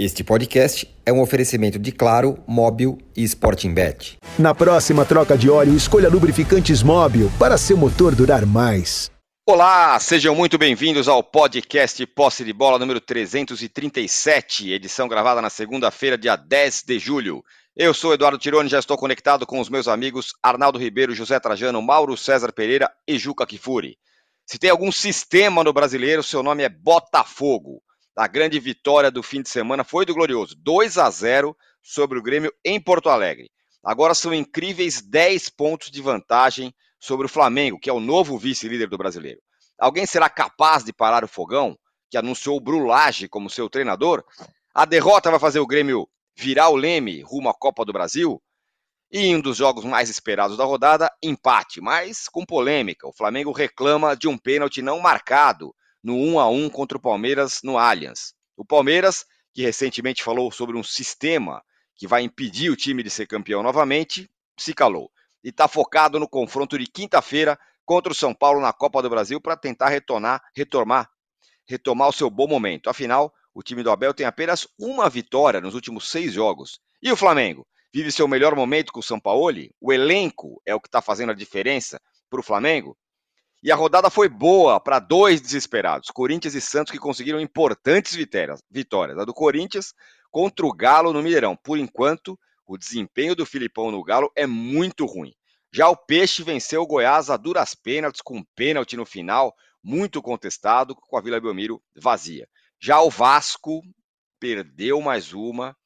Este podcast é um oferecimento de Claro, Móbil e Sporting Bet. Na próxima troca de óleo, escolha lubrificantes Móbil para seu motor durar mais. Olá, sejam muito bem-vindos ao podcast Posse de Bola número 337, edição gravada na segunda-feira, dia 10 de julho. Eu sou Eduardo Tironi, já estou conectado com os meus amigos Arnaldo Ribeiro, José Trajano, Mauro César Pereira e Juca Kifuri. Se tem algum sistema no brasileiro, seu nome é Botafogo. A grande vitória do fim de semana foi do Glorioso, 2 a 0 sobre o Grêmio em Porto Alegre. Agora são incríveis 10 pontos de vantagem sobre o Flamengo, que é o novo vice-líder do brasileiro. Alguém será capaz de parar o fogão, que anunciou o Brulage como seu treinador? A derrota vai fazer o Grêmio virar o leme rumo à Copa do Brasil? E em um dos jogos mais esperados da rodada, empate, mas com polêmica. O Flamengo reclama de um pênalti não marcado no 1 a 1 contra o Palmeiras no Allianz. O Palmeiras, que recentemente falou sobre um sistema que vai impedir o time de ser campeão novamente, se calou. E está focado no confronto de quinta-feira contra o São Paulo na Copa do Brasil para tentar retornar, retomar, retomar o seu bom momento. Afinal, o time do Abel tem apenas uma vitória nos últimos seis jogos. E o Flamengo? Vive seu melhor momento com o São Paulo? O elenco é o que está fazendo a diferença para o Flamengo? E a rodada foi boa para dois desesperados, Corinthians e Santos, que conseguiram importantes vitórias. vitórias. A do Corinthians contra o Galo no Mineirão. Por enquanto, o desempenho do Filipão no Galo é muito ruim. Já o Peixe venceu o Goiás a duras pênaltis, com um pênalti no final, muito contestado, com a Vila Belmiro vazia. Já o Vasco perdeu mais uma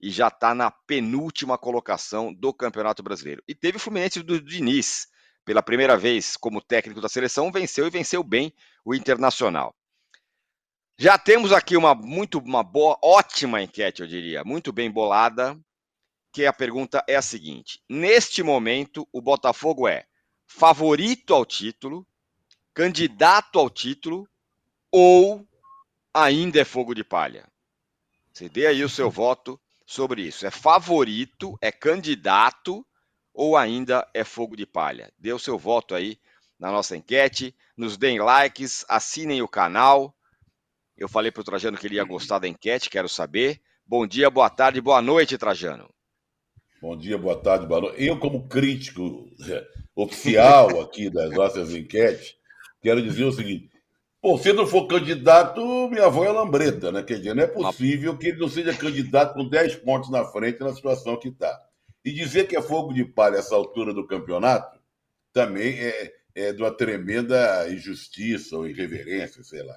e já está na penúltima colocação do Campeonato Brasileiro. E teve o Fluminense do Diniz, pela primeira vez como técnico da seleção, venceu e venceu bem o Internacional. Já temos aqui uma muito uma boa, ótima enquete, eu diria, muito bem bolada, que a pergunta é a seguinte: neste momento o Botafogo é favorito ao título, candidato ao título ou ainda é fogo de palha? Você dê aí o seu voto sobre isso. É favorito, é candidato ou ainda é fogo de palha? Dê o seu voto aí na nossa enquete, nos deem likes, assinem o canal. Eu falei para o Trajano que ele ia gostar da enquete, quero saber. Bom dia, boa tarde, boa noite, Trajano. Bom dia, boa tarde, boa noite. Eu, como crítico é, oficial aqui das nossas enquetes, quero dizer o seguinte: Pô, se não for candidato, minha avó é lambreta, né? Quer dizer, não é possível que ele não seja candidato com 10 pontos na frente na situação que está. E dizer que é fogo de palha essa altura do campeonato também é, é de uma tremenda injustiça ou irreverência, sei lá.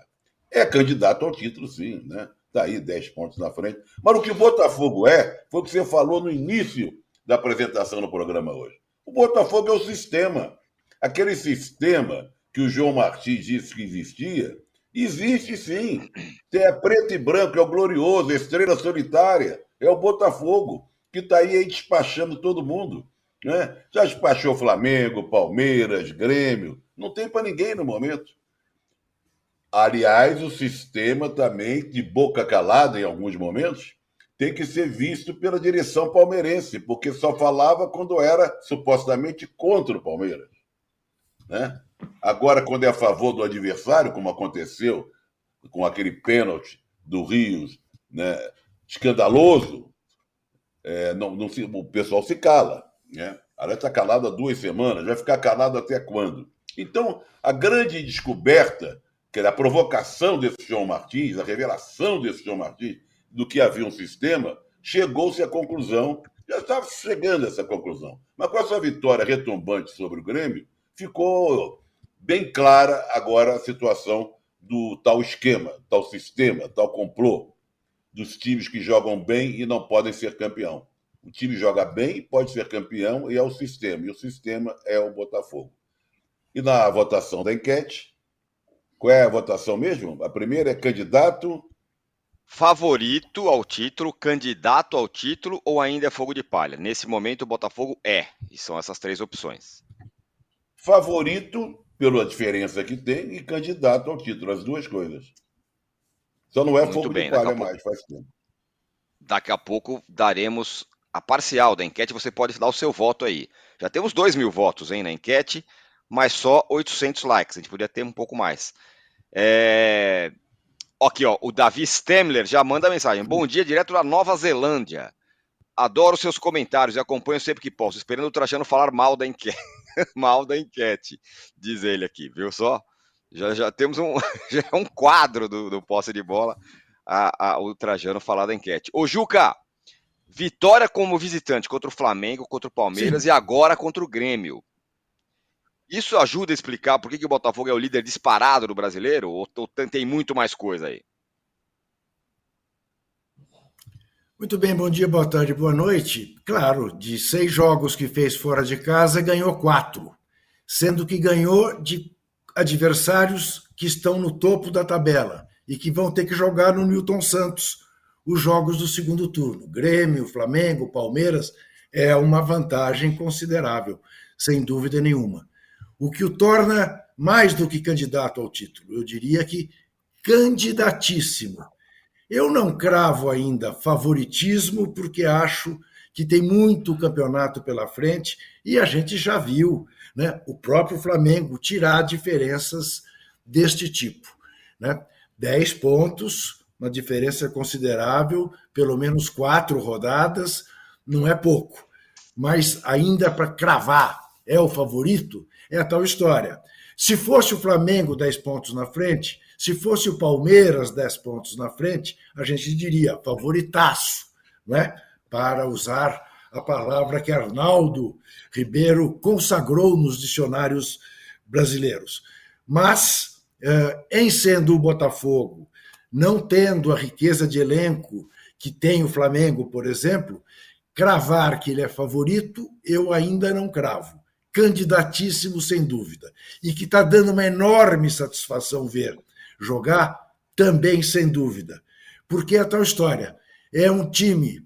É candidato ao título, sim, né? Está aí 10 pontos na frente. Mas o que o Botafogo é, foi o que você falou no início da apresentação no programa hoje. O Botafogo é o sistema. Aquele sistema que o João Martins disse que existia, existe sim. É preto e branco, é o glorioso, estrela solitária, é o Botafogo que está aí, aí despachando todo mundo. Né? Já despachou Flamengo, Palmeiras, Grêmio. Não tem para ninguém no momento. Aliás, o sistema também, de boca calada em alguns momentos, tem que ser visto pela direção palmeirense, porque só falava quando era supostamente contra o Palmeiras. Né? Agora, quando é a favor do adversário, como aconteceu com aquele pênalti do Rios, né, escandaloso, é, não, não se, o pessoal se cala. Né? Ela está calado há duas semanas, vai ficar calado até quando? Então, a grande descoberta, que era a provocação desse João Martins, a revelação desse João Martins, do que havia um sistema, chegou-se à conclusão, já estava chegando a essa conclusão. Mas com essa vitória retumbante sobre o Grêmio, ficou bem clara agora a situação do tal esquema, tal sistema, tal complô dos times que jogam bem e não podem ser campeão. O time joga bem, pode ser campeão e é o sistema. E o sistema é o Botafogo. E na votação da enquete, qual é a votação mesmo? A primeira é candidato. Favorito ao título, candidato ao título ou ainda é fogo de palha? Nesse momento, o Botafogo é. E são essas três opções. Favorito, pela diferença que tem, e candidato ao título, as duas coisas. Só não é Muito fogo bem, de palha mais, faz tempo. Daqui a pouco daremos a parcial da enquete, você pode dar o seu voto aí. Já temos 2 mil votos hein, na enquete, mas só 800 likes, a gente podia ter um pouco mais. É... Aqui, ó, o Davi Stemler já manda mensagem. Bom dia, direto da Nova Zelândia. Adoro seus comentários e acompanho sempre que posso, esperando o Trajano falar mal da enquete. mal da enquete, diz ele aqui, viu só? Já, já temos um, já é um quadro do, do posse de bola, a, a, o Trajano falar da enquete. Ô, Juca, vitória como visitante contra o Flamengo, contra o Palmeiras Sim. e agora contra o Grêmio. Isso ajuda a explicar por que, que o Botafogo é o líder disparado do brasileiro? Ou, ou tem muito mais coisa aí? Muito bem, bom dia, boa tarde, boa noite. Claro, de seis jogos que fez fora de casa, ganhou quatro, sendo que ganhou de adversários que estão no topo da tabela e que vão ter que jogar no Newton Santos os jogos do segundo turno. Grêmio, Flamengo, Palmeiras, é uma vantagem considerável, sem dúvida nenhuma o que o torna mais do que candidato ao título. Eu diria que candidatíssimo. Eu não cravo ainda favoritismo, porque acho que tem muito campeonato pela frente e a gente já viu né, o próprio Flamengo tirar diferenças deste tipo. Né? Dez pontos, uma diferença considerável, pelo menos quatro rodadas, não é pouco. Mas ainda para cravar, é o favorito? É a tal história. Se fosse o Flamengo 10 pontos na frente, se fosse o Palmeiras 10 pontos na frente, a gente diria favoritaço, não é? para usar a palavra que Arnaldo Ribeiro consagrou nos dicionários brasileiros. Mas, eh, em sendo o Botafogo, não tendo a riqueza de elenco que tem o Flamengo, por exemplo, cravar que ele é favorito, eu ainda não cravo candidatíssimo, sem dúvida, e que está dando uma enorme satisfação ver jogar, também sem dúvida. Porque é a tal história. É um time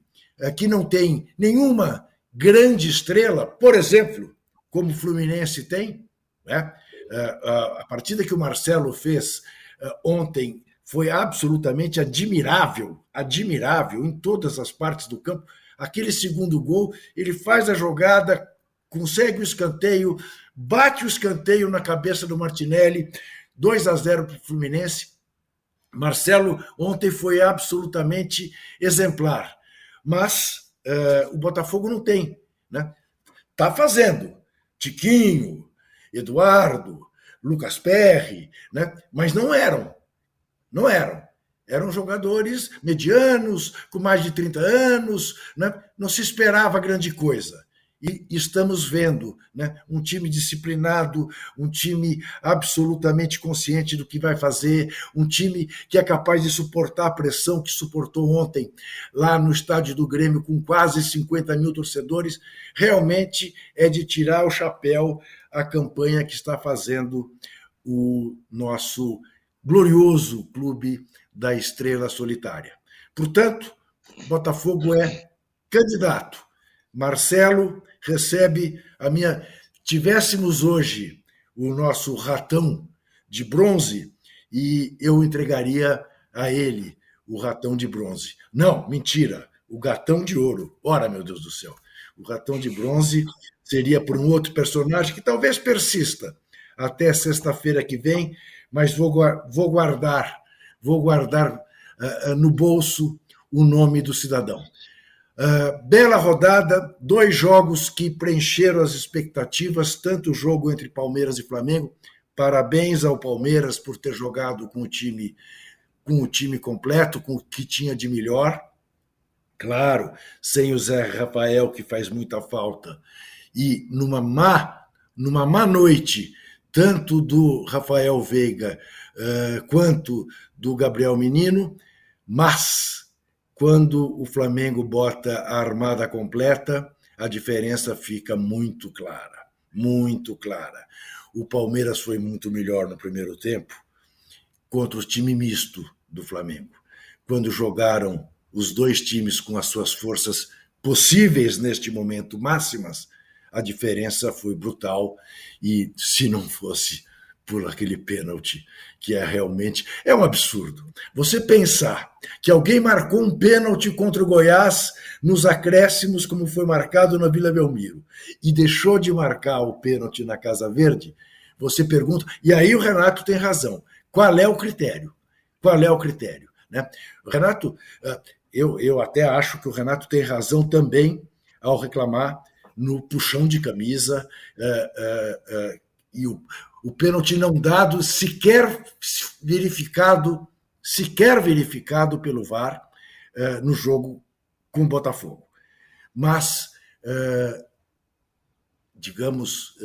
que não tem nenhuma grande estrela, por exemplo, como o Fluminense tem. Né? É, a partida que o Marcelo fez é, ontem foi absolutamente admirável, admirável em todas as partes do campo. Aquele segundo gol, ele faz a jogada consegue o escanteio, bate o escanteio na cabeça do Martinelli, 2 a 0 para o Fluminense. Marcelo ontem foi absolutamente exemplar, mas uh, o Botafogo não tem, né? Tá fazendo. Tiquinho, Eduardo, Lucas Perry, né? Mas não eram, não eram. Eram jogadores medianos, com mais de 30 anos, né? não se esperava grande coisa e estamos vendo né, um time disciplinado, um time absolutamente consciente do que vai fazer, um time que é capaz de suportar a pressão que suportou ontem lá no estádio do Grêmio com quase 50 mil torcedores. Realmente é de tirar o chapéu a campanha que está fazendo o nosso glorioso clube da Estrela Solitária. Portanto, Botafogo é candidato. Marcelo recebe a minha. Tivéssemos hoje o nosso ratão de bronze e eu entregaria a ele o ratão de bronze. Não, mentira, o gatão de ouro. Ora, meu Deus do céu. O ratão de bronze seria por um outro personagem que talvez persista até sexta-feira que vem, mas vou, vou guardar, vou guardar uh, no bolso o nome do cidadão. Uh, bela rodada, dois jogos que preencheram as expectativas, tanto o jogo entre Palmeiras e Flamengo. Parabéns ao Palmeiras por ter jogado com o time com o time completo, com o que tinha de melhor. Claro, sem o Zé Rafael que faz muita falta. E numa má, numa má noite, tanto do Rafael Veiga uh, quanto do Gabriel Menino, mas quando o Flamengo bota a armada completa, a diferença fica muito clara, muito clara. O Palmeiras foi muito melhor no primeiro tempo contra o time misto do Flamengo. Quando jogaram os dois times com as suas forças possíveis neste momento máximas, a diferença foi brutal e se não fosse por aquele pênalti, que é realmente é um absurdo. Você pensar que alguém marcou um pênalti contra o Goiás nos acréscimos, como foi marcado na Vila Belmiro, e deixou de marcar o pênalti na Casa Verde, você pergunta, e aí o Renato tem razão. Qual é o critério? Qual é o critério? Né? O Renato, ah, eu, eu até acho que o Renato tem razão também ao reclamar no puxão de camisa uh, uh, uh, e o, o pênalti não dado sequer verificado, sequer verificado pelo VAR no jogo com o Botafogo. Mas, digamos,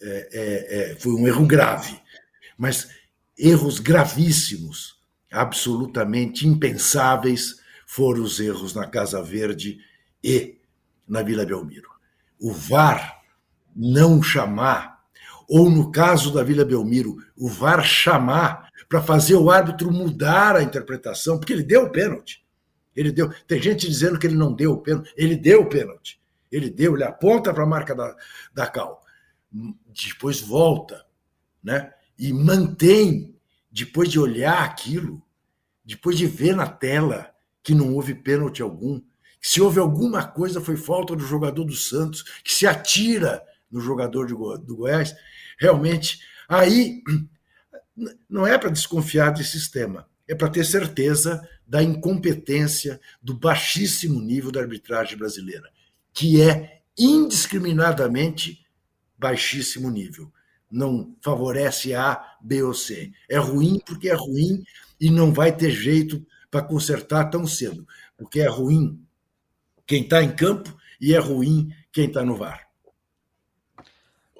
é, é, é, foi um erro grave, mas erros gravíssimos, absolutamente impensáveis, foram os erros na Casa Verde e na Vila Belmiro. O VAR não chamar, ou no caso da Vila Belmiro, o VAR chamar para fazer o árbitro mudar a interpretação, porque ele deu o pênalti. Ele deu. Tem gente dizendo que ele não deu o pênalti. Ele deu o pênalti. Ele deu, ele aponta para a marca da, da Cal. Depois volta, né? E mantém, depois de olhar aquilo, depois de ver na tela que não houve pênalti algum, se houve alguma coisa, foi falta do jogador do Santos, que se atira no jogador do Goiás. Realmente, aí não é para desconfiar desse sistema, é para ter certeza da incompetência, do baixíssimo nível da arbitragem brasileira, que é indiscriminadamente baixíssimo nível. Não favorece A, B ou C. É ruim porque é ruim e não vai ter jeito para consertar tão cedo, porque é ruim quem está em campo e é ruim quem está no VAR.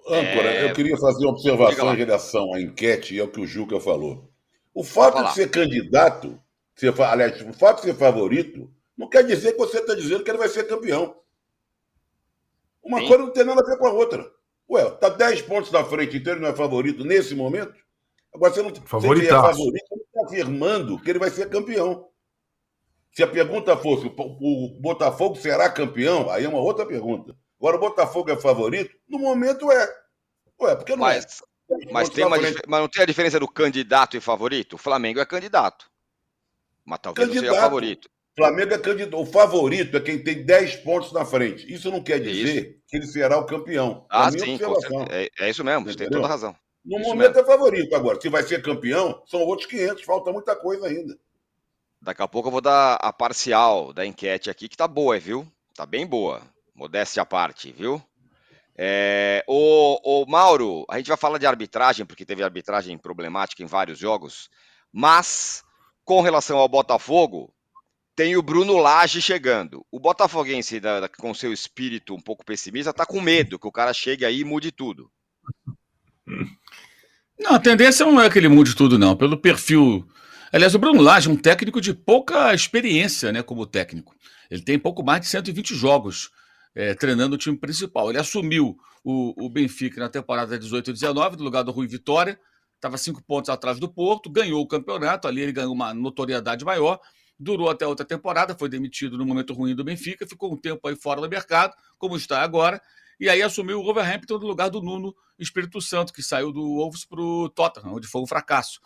Âncora, é... eu queria fazer uma observação em relação à enquete e ao que o Juca falou. O fato de ser candidato, ser, aliás, o fato de ser favorito, não quer dizer que você está dizendo que ele vai ser campeão. Uma Sim. coisa não tem nada a ver com a outra. Ué, está 10 pontos na frente, então ele não é favorito nesse momento? Agora, você não você é favorito, não está afirmando que ele vai ser campeão. Se a pergunta fosse o Botafogo será campeão, aí é uma outra pergunta. Agora, o Botafogo é favorito? No momento é. Ué, porque não mas, é. Mas, tem uma, mas não tem a diferença do candidato e favorito? O Flamengo é candidato. Mas talvez candidato. não seja favorito. Flamengo é candidato. O favorito é quem tem 10 pontos na frente. Isso não quer dizer isso. que ele será o campeão. Ah, sim, é, é, isso mesmo, você tem toda a razão. No isso momento mesmo. é favorito. Agora, se vai ser campeão, são outros 500. Falta muita coisa ainda. Daqui a pouco eu vou dar a parcial da enquete aqui, que tá boa, viu? Tá bem boa. Modéstia à parte, viu? É, o, o Mauro, a gente vai falar de arbitragem, porque teve arbitragem problemática em vários jogos, mas com relação ao Botafogo, tem o Bruno Lage chegando. O Botafoguense, da, da, com seu espírito um pouco pessimista, tá com medo que o cara chegue aí e mude tudo. Não, a tendência não é que ele mude tudo, não. Pelo perfil Aliás, o Bruno Lage é um técnico de pouca experiência né, como técnico. Ele tem pouco mais de 120 jogos é, treinando o time principal. Ele assumiu o, o Benfica na temporada 18 e 19, no lugar do Rui Vitória, estava cinco pontos atrás do Porto, ganhou o campeonato, ali ele ganhou uma notoriedade maior, durou até outra temporada, foi demitido no momento ruim do Benfica, ficou um tempo aí fora do mercado, como está agora, e aí assumiu o Wolverhampton no lugar do Nuno Espírito Santo, que saiu do Wolves para o Tottenham, onde foi um fracasso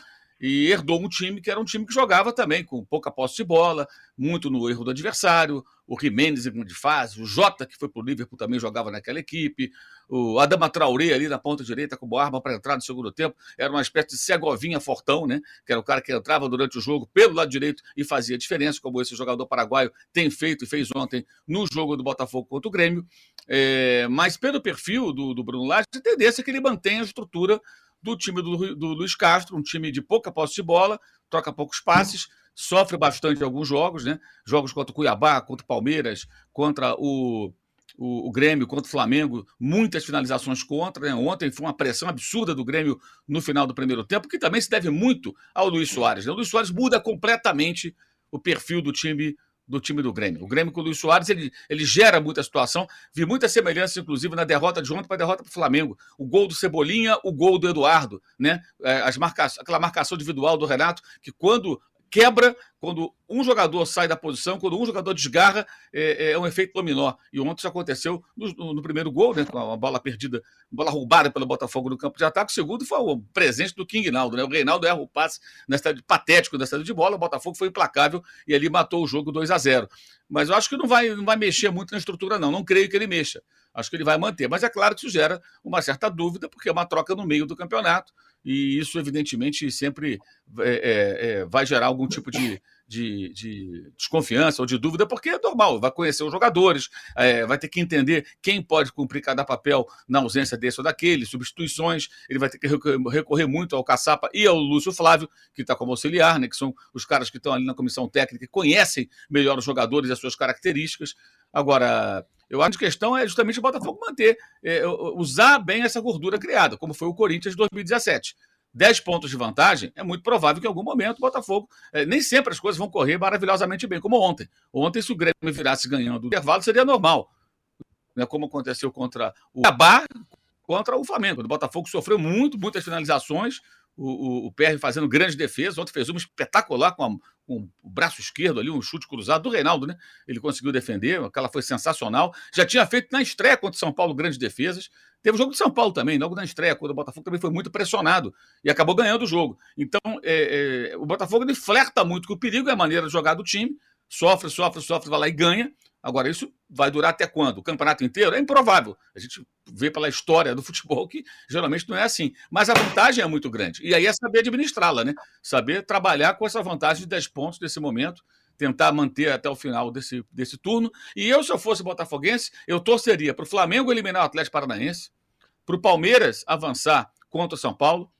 e herdou um time que era um time que jogava também com pouca posse de bola, muito no erro do adversário, o Jimenez em grande fase, o Jota, que foi para o Liverpool, também jogava naquela equipe, o Adama Traoré ali na ponta direita como arma para entrar no segundo tempo, era uma espécie de Segovinha fortão, né? que era o cara que entrava durante o jogo pelo lado direito e fazia diferença, como esse jogador paraguaio tem feito e fez ontem no jogo do Botafogo contra o Grêmio, é, mas pelo perfil do, do Bruno Lage, a tendência é que ele mantenha a estrutura do time do, do Luiz Castro, um time de pouca posse de bola, troca poucos passes, sofre bastante alguns jogos, né? Jogos contra o Cuiabá, contra o Palmeiras, contra o, o, o, Grêmio, contra o Flamengo, muitas finalizações contra. Né? Ontem foi uma pressão absurda do Grêmio no final do primeiro tempo, que também se deve muito ao Luiz Soares. Né? O Luiz Soares muda completamente o perfil do time do time do Grêmio. O Grêmio com o Luiz Soares, ele, ele gera muita situação. Vi muita semelhança, inclusive, na derrota de ontem para a derrota para o Flamengo. O gol do Cebolinha, o gol do Eduardo, né? É, as marca... Aquela marcação individual do Renato, que quando quebra quando um jogador sai da posição, quando um jogador desgarra, é, é um efeito dominó. E ontem isso aconteceu no, no, primeiro gol, né, com a bola perdida, bola roubada pelo Botafogo no campo de ataque. O segundo foi o presente do King Naldo. Né? O Reinaldo erra o passe na cidade, patético da cidade de bola. O Botafogo foi implacável e ali matou o jogo 2 a 0 Mas eu acho que não vai, não vai mexer muito na estrutura, não. Não creio que ele mexa. Acho que ele vai manter. Mas é claro que isso gera uma certa dúvida, porque é uma troca no meio do campeonato e isso, evidentemente, sempre é, é, vai gerar algum tipo de, de, de, desconfiança ou de dúvida, porque é normal, vai conhecer os jogadores, é, vai ter que entender quem pode cumprir cada papel na ausência desse ou daquele, substituições, ele vai ter que recorrer muito ao Caçapa e ao Lúcio Flávio, que está como auxiliar, né, que são os caras que estão ali na comissão técnica e conhecem melhor os jogadores e as suas características. Agora, eu acho que a questão é justamente o Botafogo manter, é, usar bem essa gordura criada, como foi o Corinthians de 2017. 10 pontos de vantagem, é muito provável que em algum momento o Botafogo. É, nem sempre as coisas vão correr maravilhosamente bem, como ontem. Ontem, se o Grêmio virasse ganhando o intervalo, seria normal. Né, como aconteceu contra o Abá, contra o Flamengo. O Botafogo sofreu muito, muitas finalizações. O, o, o PR fazendo grande defesa. Ontem fez uma espetacular com, a, o braço esquerdo ali, um chute cruzado do Reinaldo, né? Ele conseguiu defender, aquela foi sensacional. Já tinha feito na estreia contra o São Paulo grandes defesas. Teve o jogo de São Paulo também, logo na estreia, quando o Botafogo também foi muito pressionado e acabou ganhando o jogo. Então, é, é, o Botafogo ele flerta muito com o perigo e a maneira de jogar do time, sofre, sofre, sofre, vai lá e ganha. Agora, isso vai durar até quando? O campeonato inteiro? É improvável. A gente vê pela história do futebol que geralmente não é assim. Mas a vantagem é muito grande. E aí é saber administrá-la, né? Saber trabalhar com essa vantagem de 10 pontos nesse momento tentar manter até o final desse, desse turno. E eu, se eu fosse botafoguense, eu torceria para o Flamengo eliminar o Atlético Paranaense, para o Palmeiras avançar contra o São Paulo,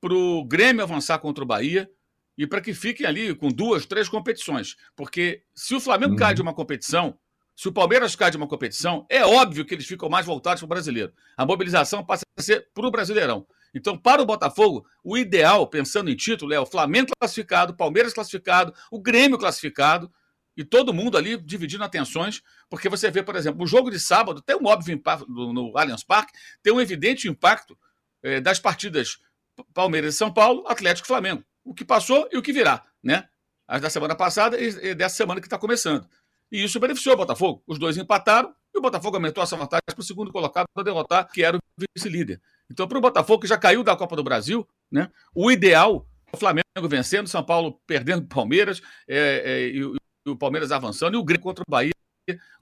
para o Grêmio avançar contra o Bahia e para que fiquem ali com duas, três competições. Porque se o Flamengo uhum. cai de uma competição, se o Palmeiras cai de uma competição, é óbvio que eles ficam mais voltados para o brasileiro. A mobilização passa a ser para o Brasileirão. Então, para o Botafogo, o ideal, pensando em título, é o Flamengo classificado, o Palmeiras classificado, o Grêmio classificado, e todo mundo ali dividindo atenções, porque você vê, por exemplo, o jogo de sábado tem um óbvio impacto no Allianz Parque, tem um evidente impacto é, das partidas Palmeiras e São Paulo, Atlético e Flamengo. O que passou e o que virá, né? As da semana passada e dessa semana que está começando. E isso beneficiou o Botafogo. Os dois empataram e o Botafogo aumentou essa vantagem para o segundo colocado para derrotar, que era o vice-líder. Então, para o Botafogo, que já caiu da Copa do Brasil, né, o ideal é o Flamengo vencendo, São Paulo perdendo o Palmeiras, é, é, e, e, o Palmeiras avançando, e o Grêmio contra o Bahia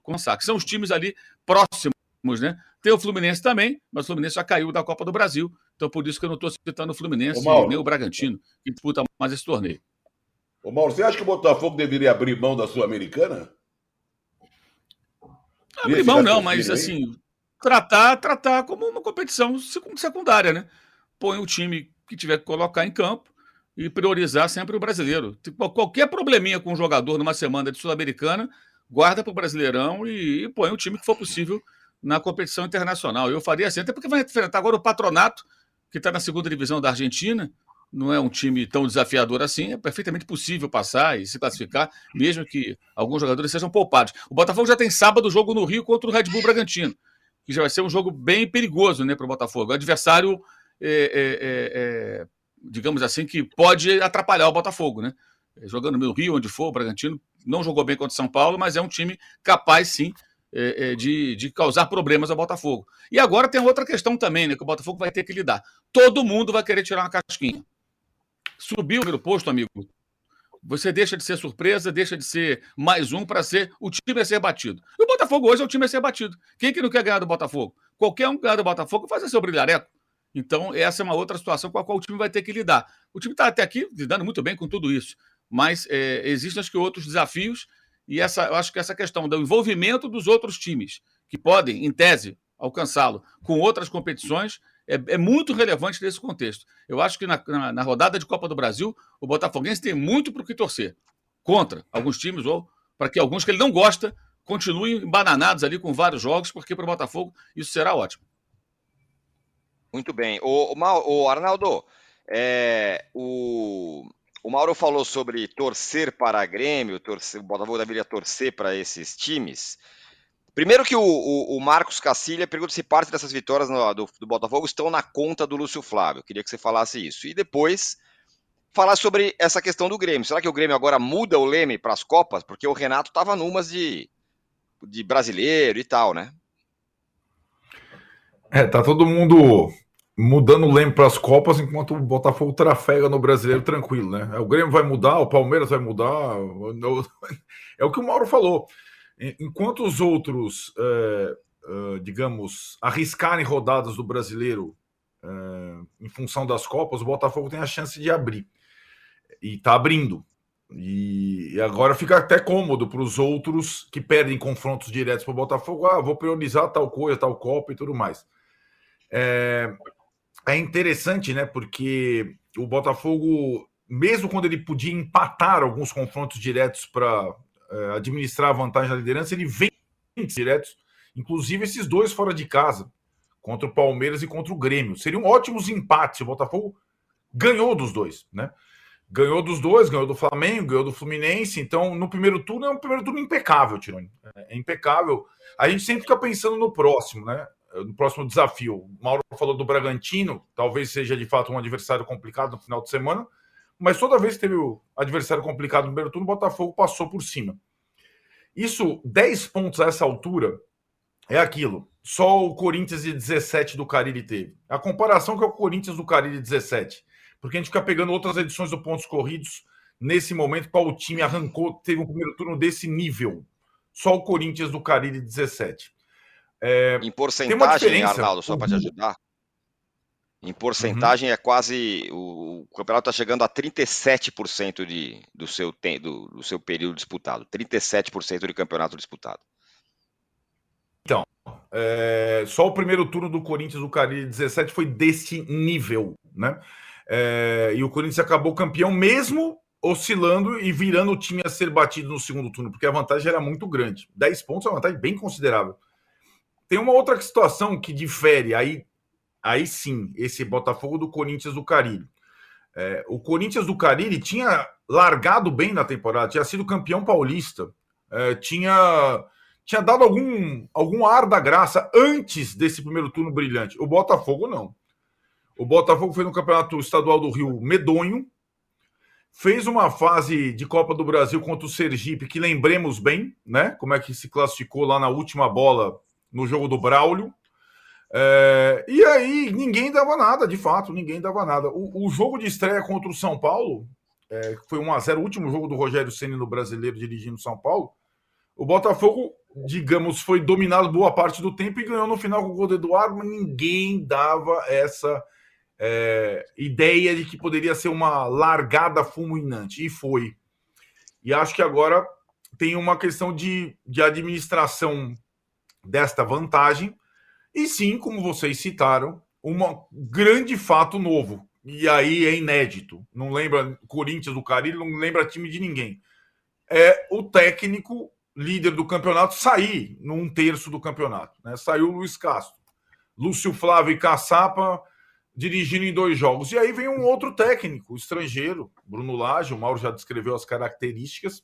com o saque. São os times ali próximos, né? Tem o Fluminense também, mas o Fluminense já caiu da Copa do Brasil, então por isso que eu não estou citando o Fluminense nem o Bragantino, que disputa mais esse torneio. Ô Mauro, você acha que o Botafogo deveria abrir mão da Sul-Americana? Abrir mão não, mas aí? assim, tratar, tratar como uma competição secundária, né? Põe o time que tiver que colocar em campo e priorizar sempre o brasileiro. Tipo, qualquer probleminha com um jogador numa semana de Sul-Americana, guarda para o Brasileirão e, e, põe o time que for possível na competição internacional. Eu faria assim, até porque vai enfrentar agora o Patronato, que está na segunda divisão da Argentina. Não é um time tão desafiador assim, é perfeitamente possível passar e se classificar, mesmo que alguns jogadores sejam poupados. O Botafogo já tem sábado jogo no Rio contra o Red Bull Bragantino que já vai ser um jogo bem perigoso né, para o Botafogo. O adversário, é, é, é, é, digamos assim, que pode atrapalhar o Botafogo. Né? Jogando no Rio, onde for, o Bragantino não jogou bem contra o São Paulo, mas é um time capaz, sim, é, é, de, de, causar problemas ao Botafogo. E agora tem outra questão também, né, que o Botafogo vai ter que lidar. Todo mundo vai querer tirar uma casquinha. Subiu o posto, amigo, você deixa de ser surpresa, deixa de ser mais um para ser o time a ser batido. E o Botafogo hoje é o time a ser batido. Quem que não quer ganhar do Botafogo? Qualquer um ganhar do Botafogo faz seu brilhareco. Então, essa é uma outra situação com a qual o time vai ter que lidar. O time está até aqui lidando muito bem com tudo isso, mas é, existem acho que outros desafios e essa, eu acho que essa questão do envolvimento dos outros times, que podem, em tese, alcançá-lo com outras competições, é, é muito relevante nesse contexto. Eu acho que na, na, na, rodada de Copa do Brasil, o Botafoguense tem muito para o que torcer. Contra alguns times, ou para que alguns que ele não gosta continuem embananados ali com vários jogos, porque para o Botafogo isso será ótimo. Muito bem. O, o, o Arnaldo, é, o, o Mauro falou sobre torcer para Grêmio, torcer, o Botafogo deveria torcer para esses times. Primeiro que o, o, o Marcos Cacilha pergunta se parte dessas vitórias no, do, do, Botafogo estão na conta do Lúcio Flávio. Queria que você falasse isso. E depois falar sobre essa questão do Grêmio. Será que o Grêmio agora muda o leme para as Copas? Porque o Renato estava numas de, de brasileiro e tal, né? É, tá todo mundo mudando o leme para as Copas, enquanto o Botafogo trafega no brasileiro tranquilo, né? O Grêmio vai mudar, o Palmeiras vai mudar. É o que o Mauro falou. Enquanto os outros, é, é, digamos, arriscarem rodadas do brasileiro é, em função das Copas, o Botafogo tem a chance de abrir. E está abrindo. E, e, agora fica até cômodo para os outros que perdem confrontos diretos para o Botafogo. Ah, vou priorizar tal coisa, tal Copa e tudo mais. É, é interessante, né? Porque o Botafogo, mesmo quando ele podia empatar alguns confrontos diretos para é, administrar a vantagem da liderança, ele vem diretos, inclusive esses dois fora de casa, contra o Palmeiras e contra o Grêmio. Seriam ótimos empates. O Botafogo ganhou dos dois, né? Ganhou dos dois, ganhou do Flamengo, ganhou do Fluminense. Então, no primeiro turno, é um primeiro turno impecável, Tironi. É impecável. A gente sempre fica pensando no próximo, né? No próximo desafio. Mauro falou do Bragantino, talvez seja de fato um adversário complicado no final de semana, mas toda vez que teve o adversário complicado no primeiro turno, o Botafogo passou por cima. Isso, 10 pontos a essa altura, é aquilo. Só o Corinthians de 17 do Carille teve. A comparação que é o Corinthians do Carille 17. Porque a gente fica pegando outras edições do Pontos Corridos nesse momento, qual o time arrancou, teve um primeiro turno desse nível. Só o Corinthians do Carille 17. É, em porcentagem, Arnaldo, só para te ajudar. Em porcentagem uhum. é quase. O, o campeonato está chegando a 37% de, do, seu, do, do seu período disputado. 37% de campeonato disputado. Então, é, só o primeiro turno do Corinthians do Carille 17 foi desse nível, né? É, e o Corinthians acabou campeão mesmo oscilando e virando o time a ser batido no segundo turno, porque a vantagem era muito grande. 10 pontos é uma vantagem bem considerável. Tem uma outra situação que difere, aí, aí sim, esse Botafogo do Corinthians do Carilho. É, o Corinthians do Carilho tinha largado bem na temporada, tinha sido campeão paulista, é, tinha, tinha dado algum, algum ar da graça antes desse primeiro turno brilhante. O Botafogo não. O Botafogo fez no Campeonato Estadual do Rio medonho, fez uma fase de Copa do Brasil contra o Sergipe, que lembremos bem, né? Como é que se classificou lá na última bola no jogo do Braulio. É, e aí ninguém dava nada, de fato, ninguém dava nada. O, o jogo de estreia contra o São Paulo, é, foi 1x0, o último jogo do Rogério Senna no brasileiro dirigindo São Paulo. O Botafogo, digamos, foi dominado boa parte do tempo e ganhou no final com o gol do Eduardo, mas ninguém dava essa é, ideia de que poderia ser uma largada fulminante. E foi. E acho que agora tem uma questão de, de administração desta vantagem. E sim, como vocês citaram, um grande fato novo. E aí é inédito. Não lembra Corinthians do Carilho, não lembra time de ninguém. É o técnico líder do campeonato sair num terço do campeonato. Né? Saiu o Luiz Castro. Lúcio Flávio e Caçapa dirigindo em dois jogos. E aí vem um outro técnico, estrangeiro, Bruno Lage, o Mauro já descreveu as características.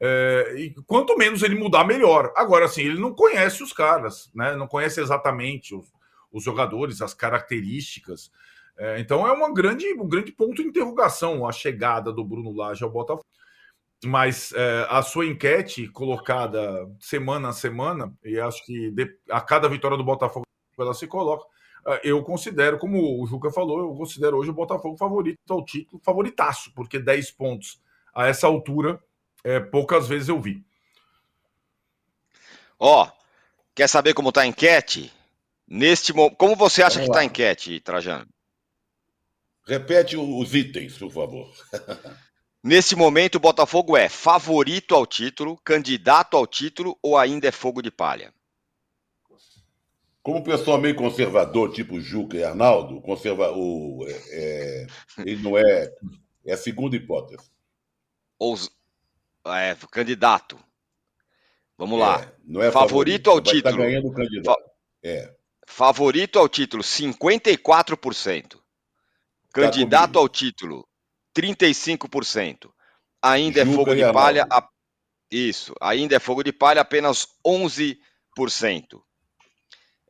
É, e quanto menos ele mudar, melhor. Agora, assim, ele não conhece os caras, né? Não conhece exatamente os, os jogadores, as características. É, então é uma grande, um grande ponto de interrogação a chegada do Bruno Lage ao Botafogo. Mas é, a sua enquete colocada semana a semana, e acho que de, a cada vitória do Botafogo ela se coloca, é, eu considero, como o Juca falou, eu considero hoje o Botafogo favorito ao título, favoritaço, porque 10 pontos a essa altura é, poucas vezes eu vi. Ó, oh, quer saber como está a enquete? Neste como você acha Vamos que está a enquete, Trajano? Repete os itens, por favor. Neste momento, o Botafogo é favorito ao título, candidato ao título ou ainda é fogo de palha? Como pessoal meio conservador, tipo Juca e Arnaldo, conserva, o, é, é ele não é. É a segunda hipótese. Ou, é, candidato. Vamos é, lá. Não é favorito, favorito ao tá título. Tá ganhando o candidato. Fa é. Favorito ao título, 54%. Candidato tá ao título, 35%. Ainda é é fogo de palha. A... Isso. Ainda é fogo de palha, apenas 11%.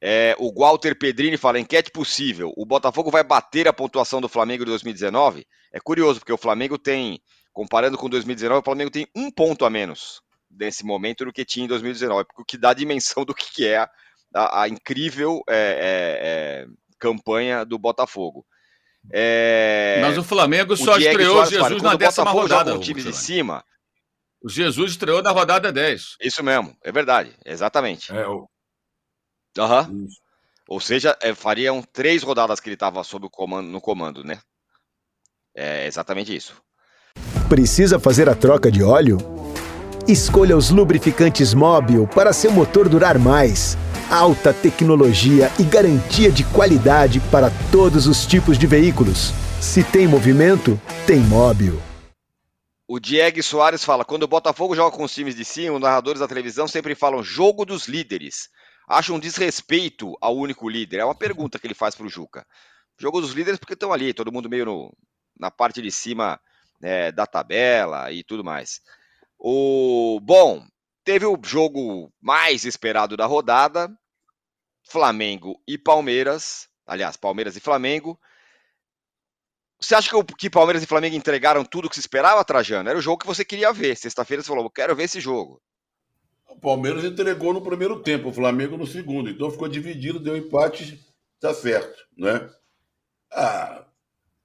É, o Walter Pedrini fala: enquete possível. O Botafogo vai bater a pontuação do Flamengo de 2019? É curioso, porque o Flamengo tem Comparando com 2019, o Flamengo tem um ponto a menos nesse momento do que tinha em 2019, o que dá a dimensão do que é a, a incrível é, é, é, campanha do Botafogo. É, Mas o Flamengo só o estreou Jesus na décima rodada. Um time de cima. O Jesus estreou na rodada 10. Isso mesmo, é verdade, exatamente. É, o... Uhum. Ou seja, é, fariam três rodadas que ele estava sob o comando, no comando, né? É exatamente isso. Precisa fazer a troca de óleo? Escolha os lubrificantes Móbil para seu motor durar mais. Alta tecnologia e garantia de qualidade para todos os tipos de veículos. Se tem movimento, tem Móbil. O Diego Soares fala: quando o Botafogo joga com os times de cima, os narradores da televisão sempre falam jogo dos líderes. Acha um desrespeito ao único líder? É uma pergunta que ele faz para o Juca. Jogo dos líderes porque estão ali, todo mundo meio no, na parte de cima é, da tabela e tudo mais. O bom, teve o jogo mais esperado da rodada, Flamengo e Palmeiras, aliás, Palmeiras e Flamengo. Você acha que, o, que Palmeiras e Flamengo entregaram tudo que se esperava, Trajano? Era o jogo que você queria ver. Sexta-feira você falou, quero ver esse jogo. O Palmeiras entregou no primeiro tempo, o Flamengo no segundo. Então ficou dividido, deu empate, tá certo, né? Ah,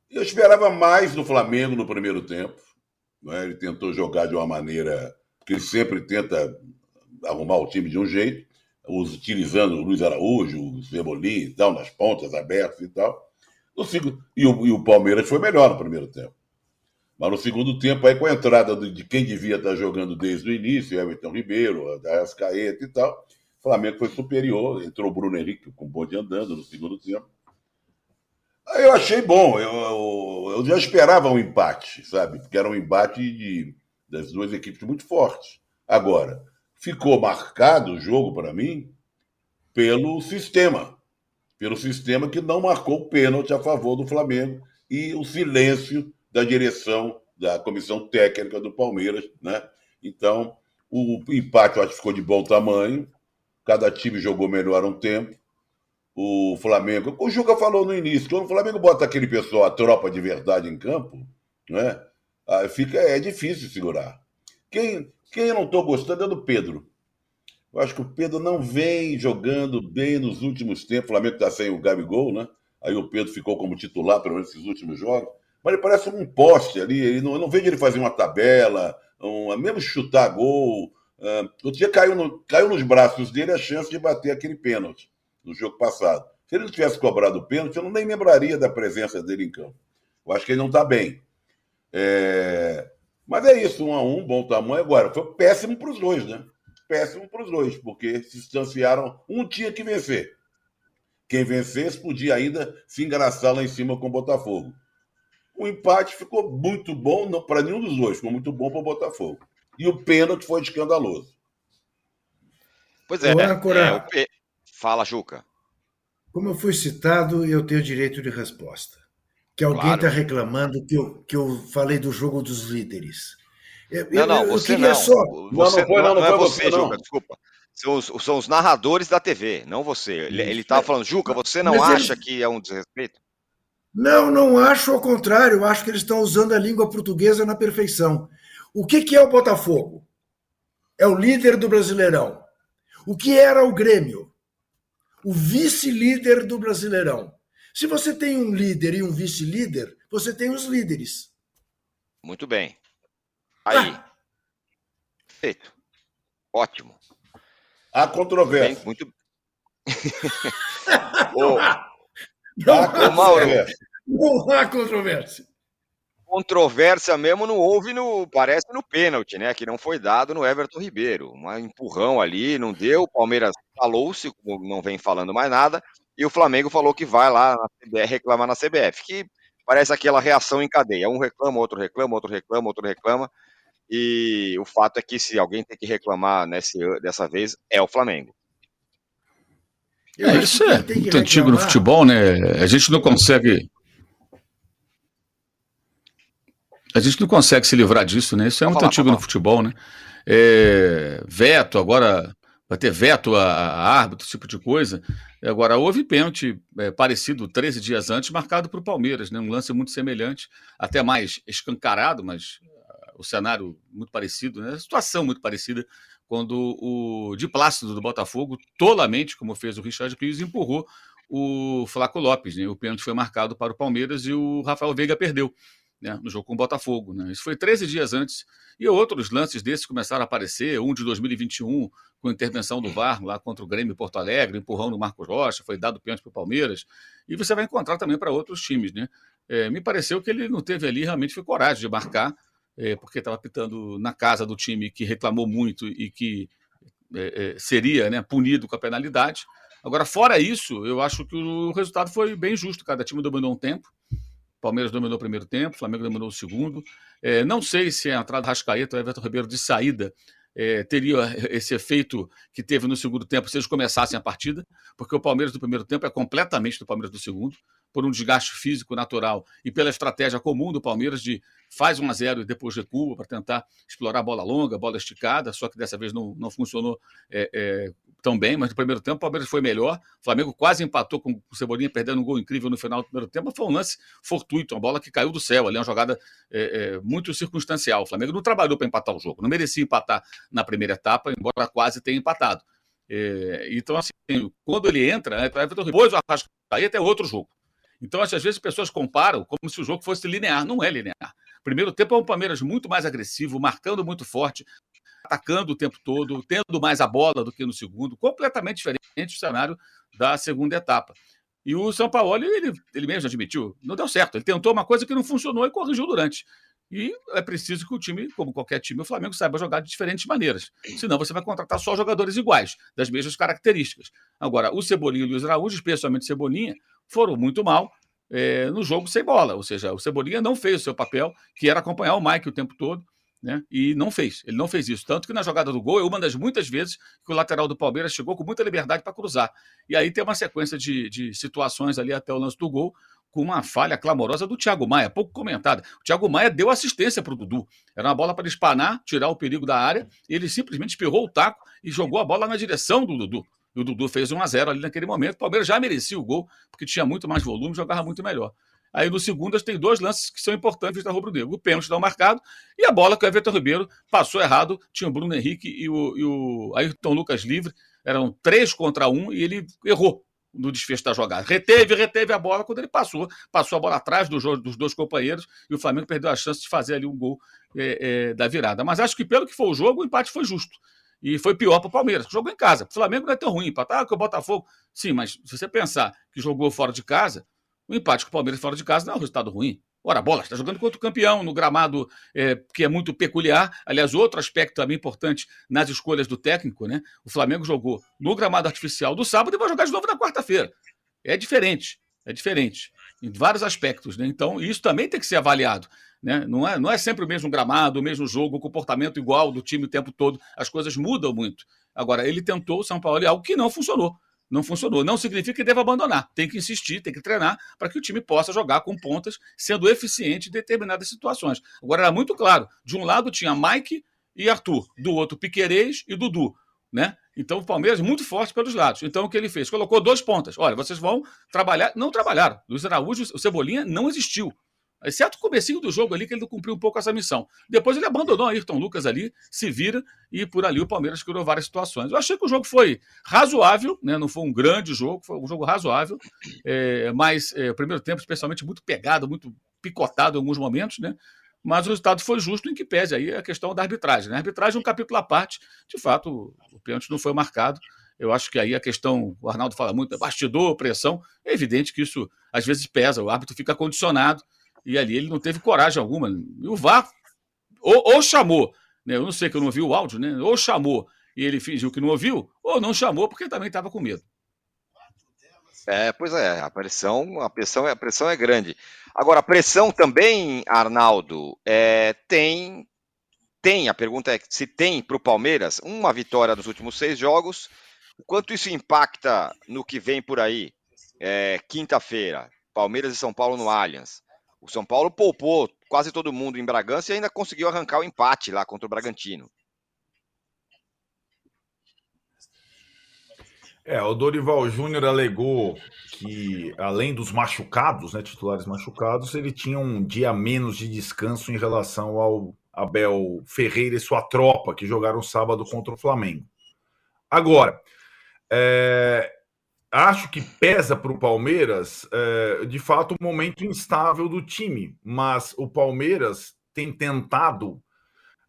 eu esperava mais do Flamengo no primeiro tempo. Né? Ele tentou jogar de uma maneira que ele sempre tenta arrumar o time de um jeito, utilizando o Luiz Araújo, o Cebolinha e tal, nas pontas abertas e tal. No segundo, e, o, e o Palmeiras foi melhor no primeiro tempo. Mas no segundo tempo, aí com a entrada de quem devia estar jogando desde o início, Everton Ribeiro, da Arrascaeta e tal, o Flamengo foi superior, entrou o Bruno Henrique com o bonde andando no segundo tempo. Eu achei bom, eu, eu, eu, já esperava um empate, sabe? Porque era um embate de, das duas equipes muito fortes. Agora, ficou marcado o jogo para mim pelo sistema pelo sistema que não marcou o pênalti a favor do Flamengo e o silêncio da direção da comissão técnica do Palmeiras, né? Então, o empate eu acho que ficou de bom tamanho. Cada time jogou melhor um tempo. O Flamengo, o Juca falou no início, quando o Flamengo bota aquele pessoal, a tropa de verdade em campo, né? Fica, é difícil segurar. Quem, quem eu não estou gostando é do Pedro. Eu acho que o Pedro não vem jogando bem nos últimos tempos. O Flamengo está sem o Gabigol, né? Aí o Pedro ficou como titular, pelo menos nesses últimos jogos. Mas ele parece um poste ali. Ele não, eu não vejo ele fazer uma tabela, um, mesmo chutar gol. Uh, outro dia caiu, no, caiu nos braços dele a chance de bater aquele pênalti no jogo passado. Se ele não tivesse cobrado o pênalti, eu não nem lembraria da presença dele em campo. Eu acho que ele não está bem. É... Mas é isso, um a um, bom tamanho. Agora, foi péssimo para os dois, né? péssimo para os dois, porque se distanciaram, um tinha que vencer. Quem vencesse podia ainda se engraçar lá em cima com o Botafogo. O empate ficou muito bom para nenhum dos dois, ficou muito bom para o Botafogo. E o pênalti foi escandaloso. Pois é, é, é fala, Juca. Como eu fui citado, eu tenho direito de resposta. Que alguém está claro. reclamando que eu, que eu falei do jogo dos líderes. Eu, não, não, você não. Só... Você, não, não, foi, não, não, não é você, não. Juca, desculpa. São os, são os, narradores da TV, não você. Ele estava falando, Juca, você não Mas acha ele... que é um desrespeito? Não, não acho, ao contrário, eu acho que eles estão usando a língua portuguesa na perfeição. O que, que é o Botafogo? É o líder do Brasileirão. O que era o Grêmio? O vice-líder do Brasileirão. Se você tem um líder e um vice-líder, você tem os líderes. Muito bem. Aí. Ah. Perfeito. Ótimo. Há controvérsia. Bem, muito. Ô, não há Mauro. Não há controvérsia. Controvérsia mesmo não houve no. Parece no pênalti, né? Que não foi dado no Everton Ribeiro. Um empurrão ali, não deu. O Palmeiras falou-se, não vem falando mais nada. E o Flamengo falou que vai lá na CBF, reclamar na CBF. Que parece aquela reação em cadeia. Um reclama, outro reclama, outro reclama, outro reclama. E o fato é que se alguém tem que reclamar nesse, dessa vez é o Flamengo. É, isso é muito antigo no futebol, né? A gente não consegue. A gente não consegue se livrar disso, né? Isso é muito falar, antigo no futebol, né? É, veto, agora vai ter veto a, a árbitro, esse tipo de coisa. Agora, houve pênalti é, parecido 13 dias antes, marcado para o Palmeiras, né? um lance muito semelhante, até mais escancarado, mas o cenário muito parecido, né? a situação muito parecida, quando o de Plácido do Botafogo, tolamente, como fez o Richard Pires, empurrou o Flaco Lopes. Né? O pênalti foi marcado para o Palmeiras e o Rafael Veiga perdeu. Né, no jogo com o Botafogo. Né? Isso foi 13 dias antes. E outros lances desses começaram a aparecer, um de 2021, com intervenção do VAR lá contra o Grêmio Porto Alegre, empurrão do Marcos Rocha, foi dado pênalti para o Palmeiras. E você vai encontrar também para outros times. Né? É, me pareceu que ele não teve ali realmente foi coragem de marcar, é, porque estava pitando na casa do time que reclamou muito e que é, é, seria né, punido com a penalidade. Agora, fora isso, eu acho que o resultado foi bem justo. Cada time dominou um tempo. Palmeiras dominou o primeiro tempo, Flamengo dominou o segundo. É, não sei se a entrada do Rascaeta ou Everton Ribeiro de saída é, teria esse efeito que teve no segundo tempo se eles começassem a partida, porque o Palmeiras do primeiro tempo é completamente do Palmeiras do segundo, por um desgaste físico natural e pela estratégia comum do Palmeiras de faz 1 a 0 e depois recua para tentar explorar bola longa, bola esticada, só que dessa vez não, não funcionou é, é, tão bem, mas no primeiro tempo o Palmeiras foi melhor. O Flamengo quase empatou com o Cebolinha perdendo um gol incrível no final do primeiro tempo, foi um lance fortuito, uma bola que caiu do céu, ali uma jogada é, é, muito circunstancial. O Flamengo não trabalhou para empatar o jogo, não merecia empatar na primeira etapa, embora quase tenha empatado. É, então, assim, quando ele entra, né, depois o Arrascaeta é outro jogo. Então, às vezes, as pessoas comparam como se o jogo fosse linear. Não é linear. Primeiro tempo é um Palmeiras muito mais agressivo, marcando muito forte, atacando o tempo todo, tendo mais a bola do que no segundo, completamente diferente do cenário da segunda etapa. E o São Paulo, ele, ele mesmo admitiu, não deu certo. Ele tentou uma coisa que não funcionou e corrigiu durante. E é preciso que o time, como qualquer time, o Flamengo saiba jogar de diferentes maneiras. Senão você vai contratar só jogadores iguais, das mesmas características. Agora, o Cebolinha e o Luiz Araújo, especialmente o Cebolinha, foram muito mal é, no jogo sem bola. Ou seja, o Cebolinha não fez o seu papel, que era acompanhar o Mike o tempo todo, né? E não fez. Ele não fez isso. Tanto que na jogada do gol é uma das muitas vezes que o lateral do Palmeiras chegou com muita liberdade para cruzar. E aí tem uma sequência de, de situações ali até o lance do gol, com uma falha clamorosa do Thiago Maia, pouco comentada. O Thiago Maia deu assistência para o Dudu. Era uma bola para espanar, tirar o perigo da área. ele simplesmente espirrou o taco e jogou a bola na direção do Dudu. E o Dudu fez 1 a 0 ali naquele momento. O Palmeiras já merecia o gol, porque tinha muito mais volume, jogava muito melhor. Aí no segundo tem dois lances que são importantes da Rubro Negro. O pênalti não marcado e a bola que o Everton Ribeiro passou errado. Tinha o Bruno Henrique e o, e o Ayrton Lucas livre. Eram três contra um e ele errou no desfecho da jogada. Reteve, reteve a bola quando ele passou. Passou a bola atrás do jogo, dos dois companheiros e o Flamengo perdeu a chance de fazer ali um gol é, é, da virada. Mas acho que pelo que foi o jogo, o empate foi justo. E foi pior para o Palmeiras, jogou em casa. O Flamengo não é tão ruim. Empatar com o Botafogo. Sim, mas se você pensar que jogou fora de casa, o empate com o Palmeiras fora de casa não é um resultado ruim. Ora, bola, está jogando contra o campeão, no gramado é, que é muito peculiar. Aliás, outro aspecto também importante nas escolhas do técnico, né? O Flamengo jogou no gramado artificial do sábado e vai jogar de novo na quarta-feira. É diferente, é diferente, em vários aspectos, né? Então, isso também tem que ser avaliado. Né? Não, é, não é sempre o mesmo gramado, o mesmo jogo, o comportamento igual do time o tempo todo. As coisas mudam muito. Agora, ele tentou o São Paulo e algo que não funcionou. Não funcionou. Não significa que deva abandonar. Tem que insistir, tem que treinar para que o time possa jogar com pontas, sendo eficiente em determinadas situações. Agora, era muito claro: de um lado tinha Mike e Arthur, do outro Piquerez e Dudu. Né? Então o Palmeiras muito forte pelos lados. Então o que ele fez? Colocou dois pontas. Olha, vocês vão trabalhar. Não trabalharam. Luiz Araújo, o Cebolinha não existiu. Exceto o comecinho do jogo ali, que ele não cumpriu um pouco essa missão. Depois ele abandonou Ayrton Lucas ali, se vira, e por ali o Palmeiras criou várias situações. Eu achei que o jogo foi razoável, né? não foi um grande jogo, foi um jogo razoável, é, mas é, o primeiro tempo, especialmente, muito pegado, muito picotado em alguns momentos, né? Mas o resultado foi justo em que pese aí a questão da arbitragem. Né? A arbitragem é um capítulo à parte, de fato, o pênalti não foi marcado. Eu acho que aí a questão, o Arnaldo fala muito, é bastidor, pressão. É evidente que isso às vezes pesa, o árbitro fica condicionado e ali ele não teve coragem alguma. E o VAR ou, ou chamou, né? Eu não sei que eu não ouvi o áudio, né? Ou chamou e ele fingiu que não ouviu, ou não chamou porque também estava com medo. É, pois é, a pressão, a pressão, a pressão é grande. Agora, a pressão também, Arnaldo, é, tem, tem. A pergunta é se tem para o Palmeiras uma vitória nos últimos seis jogos. Quanto isso impacta no que vem por aí? É, Quinta-feira, Palmeiras e São Paulo no Allianz. O São Paulo poupou quase todo mundo em Bragança e ainda conseguiu arrancar o empate lá contra o Bragantino. É, o Dorival Júnior alegou que, além dos machucados, né, titulares machucados, ele tinha um dia menos de descanso em relação ao Abel Ferreira e sua tropa, que jogaram sábado contra o Flamengo. Agora, é, acho que pesa para o Palmeiras, é, de fato, o momento instável do time, mas o Palmeiras tem tentado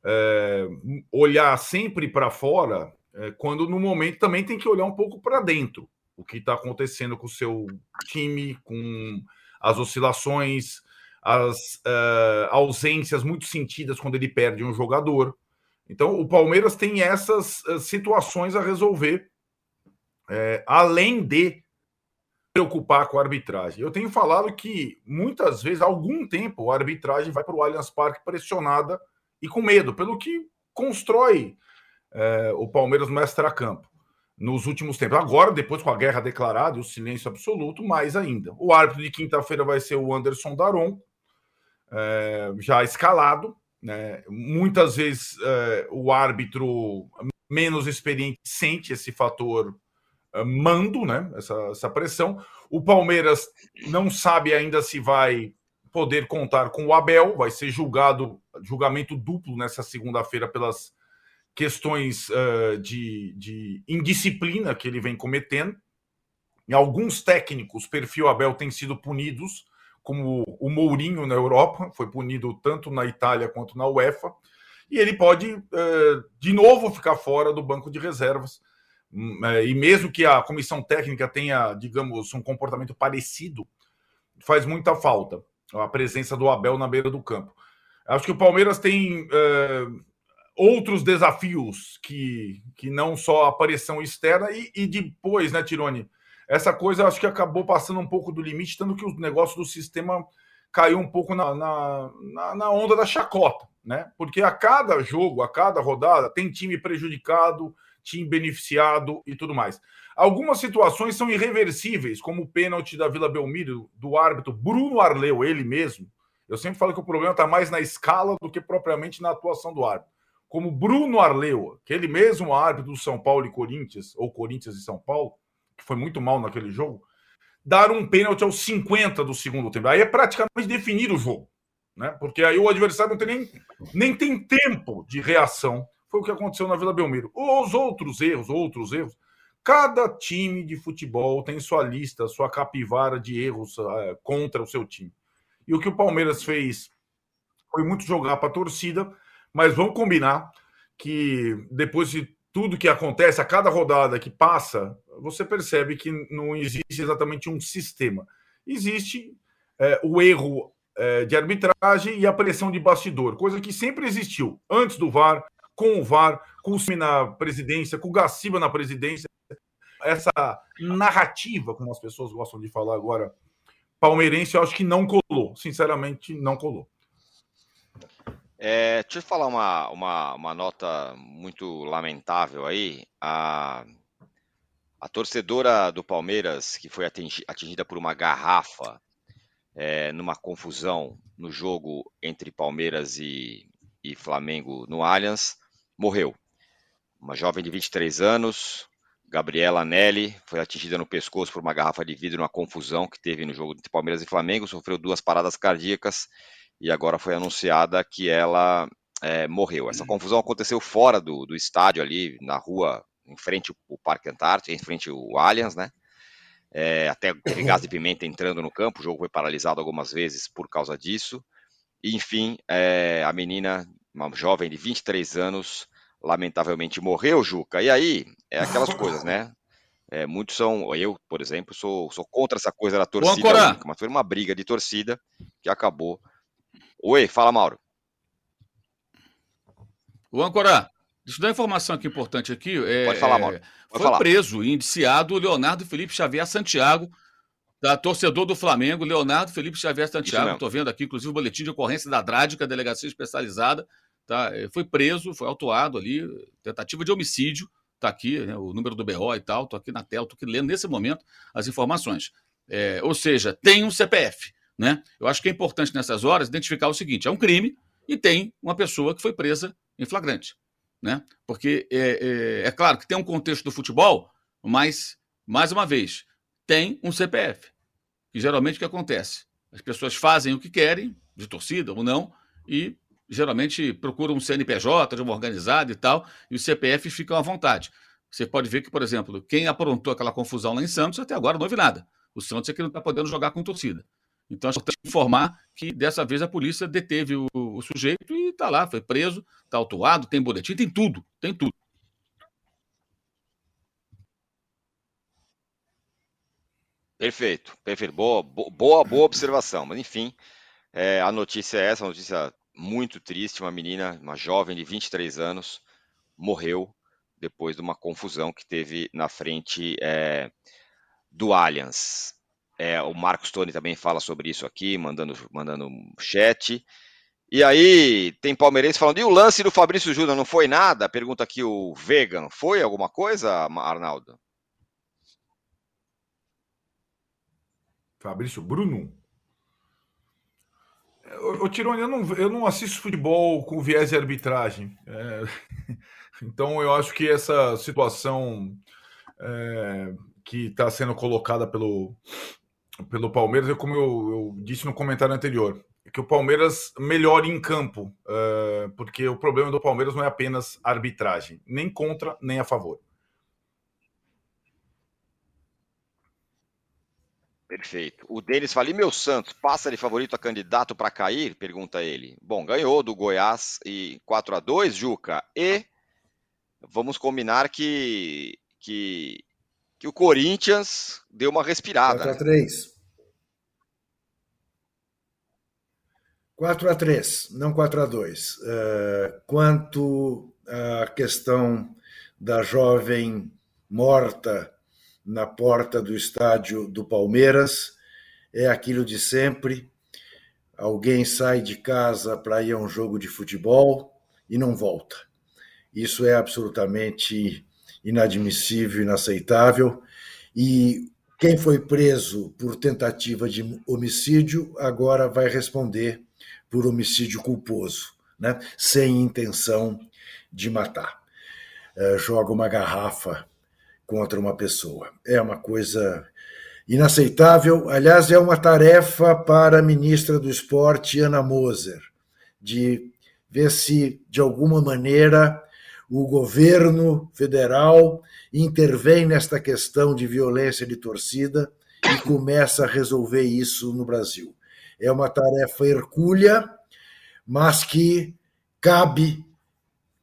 é, olhar sempre para fora, é, quando no momento também tem que olhar um pouco para dentro. O que está acontecendo com o seu time, com as oscilações, as uh, ausências muito sentidas quando ele perde um jogador. Então, o Palmeiras tem essas uh, situações a resolver, é, além de preocupar com a arbitragem. Eu tenho falado que muitas vezes, há algum tempo, a arbitragem vai para o Allianz Parque pressionada e com medo, pelo que constrói é, o Palmeiras no extra-campo nos últimos tempos. Agora, depois com a guerra declarada e o silêncio absoluto, mais ainda. O árbitro de quinta-feira vai ser o Anderson Daron, é, já escalado. Né? Muitas vezes é, o árbitro menos experiente sente esse fator mando, né? essa, essa pressão. O Palmeiras não sabe ainda se vai poder contar com o Abel, vai ser julgado, julgamento duplo nessa segunda-feira pelas questões uh, de, de indisciplina que ele vem cometendo. E alguns técnicos, perfil Abel, têm sido punidos, como o Mourinho na Europa, foi punido tanto na Itália quanto na UEFA, e ele pode, uh, de novo, ficar fora do banco de reservas. Uh, e mesmo que a comissão técnica tenha, digamos, um comportamento parecido, faz muita falta a presença do Abel na beira do campo. Acho que o Palmeiras tem uh, outros desafios que, que não só a aparição externa e, e, depois, né, Tirone? Essa coisa acho que acabou passando um pouco do limite, tanto que o negócio do sistema caiu um pouco na, na, na, na onda da chacota, né? Porque a cada jogo, a cada rodada, tem time prejudicado, time beneficiado e tudo mais. Algumas situações são irreversíveis, como o pênalti da Vila Belmiro, do árbitro Bruno Arleu, ele mesmo. Eu sempre falo que o problema está mais na escala do que propriamente na atuação do árbitro como Bruno Arleu, aquele mesmo árbitro do São Paulo e Corinthians, ou Corinthians e São Paulo, que foi muito mal naquele jogo, dar um pênalti aos 50 do segundo tempo. Aí é praticamente definido o jogo, né? Porque aí o adversário não tem nem, nem tem tempo de reação. Foi o que aconteceu na Vila Belmiro. Os outros erros, outros erros, cada time de futebol tem sua lista, sua capivara de erros uh, contra o seu time. E o que o Palmeiras fez foi muito jogar para a torcida mas vamos combinar que depois de tudo que acontece, a cada rodada que passa, você percebe que não existe exatamente um sistema. Existe é, o erro é, de arbitragem e a pressão de bastidor, coisa que sempre existiu antes do VAR, com o VAR, com o na presidência, com o Gaciba na presidência. Essa narrativa, como as pessoas gostam de falar agora, palmeirense, eu acho que não colou. Sinceramente, não colou. É, deixa eu falar uma, uma, uma nota muito lamentável aí. A, a torcedora do Palmeiras, que foi atingida por uma garrafa é, numa confusão no jogo entre Palmeiras e, e Flamengo no Allianz, morreu. Uma jovem de 23 anos, Gabriela Nelly, foi atingida no pescoço por uma garrafa de vidro numa confusão que teve no jogo entre Palmeiras e Flamengo, sofreu duas paradas cardíacas e agora foi anunciada que ela é, morreu. Essa confusão aconteceu fora do, do estádio ali, na rua, em frente ao Parque Antártico, em frente ao Allianz, né? É, até teve gás de pimenta entrando no campo, o jogo foi paralisado algumas vezes por causa disso. E, enfim, é, a menina, uma jovem de 23 anos, lamentavelmente morreu, Juca. E aí, é aquelas coisas, né? É, muitos são, eu, por exemplo, sou, sou contra essa coisa da torcida única, mas foi uma briga de torcida que acabou Oi, fala, Mauro. O Ancorá, deixa eu dar uma informação aqui importante aqui. É, Pode falar, Mauro. Pode foi falar. preso e indiciado o Leonardo Felipe Xavier Santiago, da torcedor do Flamengo, Leonardo Felipe Xavier Santiago. Estou vendo aqui, inclusive, o boletim de ocorrência da Drádica, delegacia especializada. Tá? É, foi preso, foi autuado ali, tentativa de homicídio. Está aqui né, o número do BO e tal. Estou aqui na tela, estou aqui lendo nesse momento as informações. É, ou seja, tem um CPF. Né? Eu acho que é importante nessas horas identificar o seguinte: é um crime e tem uma pessoa que foi presa em flagrante. Né? Porque é, é, é claro que tem um contexto do futebol, mas, mais uma vez, tem um CPF. Que geralmente o que acontece? As pessoas fazem o que querem, de torcida ou não, e geralmente procuram um CNPJ de uma organizada e tal, e os CPF ficam à vontade. Você pode ver que, por exemplo, quem aprontou aquela confusão lá em Santos até agora não houve nada. O Santos é que não está podendo jogar com torcida. Então, é importante informar que dessa vez a polícia deteve o, o sujeito e está lá, foi preso, está autuado, tem boletim, tem tudo, tem tudo. Perfeito, perfeito. Boa, boa, boa observação. Mas, enfim, é, a notícia é essa, uma notícia muito triste. Uma menina, uma jovem de 23 anos, morreu depois de uma confusão que teve na frente é, do Allianz. É, o Marcos Tony também fala sobre isso aqui, mandando, mandando um chat. E aí, tem palmeirense falando, e o lance do Fabrício Júnior não foi nada? Pergunta aqui o Vegan. Foi alguma coisa, Arnaldo? Fabrício Bruno? Ô, Tirone, eu não, eu não assisto futebol com viés de arbitragem. É, então, eu acho que essa situação é, que está sendo colocada pelo, pelo Palmeiras, é como eu, eu, disse no comentário anterior, é que o Palmeiras melhore em campo, é, porque o problema do Palmeiras não é apenas arbitragem, nem contra, nem a favor. Perfeito. O Denis fala, e meu Santos, passa de favorito a candidato para cair? Pergunta ele. Bom, ganhou do Goiás e 4 a 2 Juca. E vamos combinar que, que, que o Corinthians deu uma respirada. 4 a 3 4 a 3 não 4 a 2 uh, eh, Quanto à questão da jovem morta na porta do estádio do Palmeiras. É aquilo de sempre. Alguém sai de casa para ir a um jogo de futebol e não volta. Isso é absolutamente inadmissível, inaceitável. E quem foi preso por tentativa de homicídio agora vai responder por homicídio culposo, né? sem intenção de matar. É, joga uma garrafa contra uma pessoa. É uma coisa inaceitável. Aliás, é uma tarefa para a ministra do Esporte, Ana Moser, de ver se, de alguma maneira, o governo federal intervém nesta questão de violência de torcida e começa a resolver isso no Brasil. É uma tarefa hercúlea, mas que cabe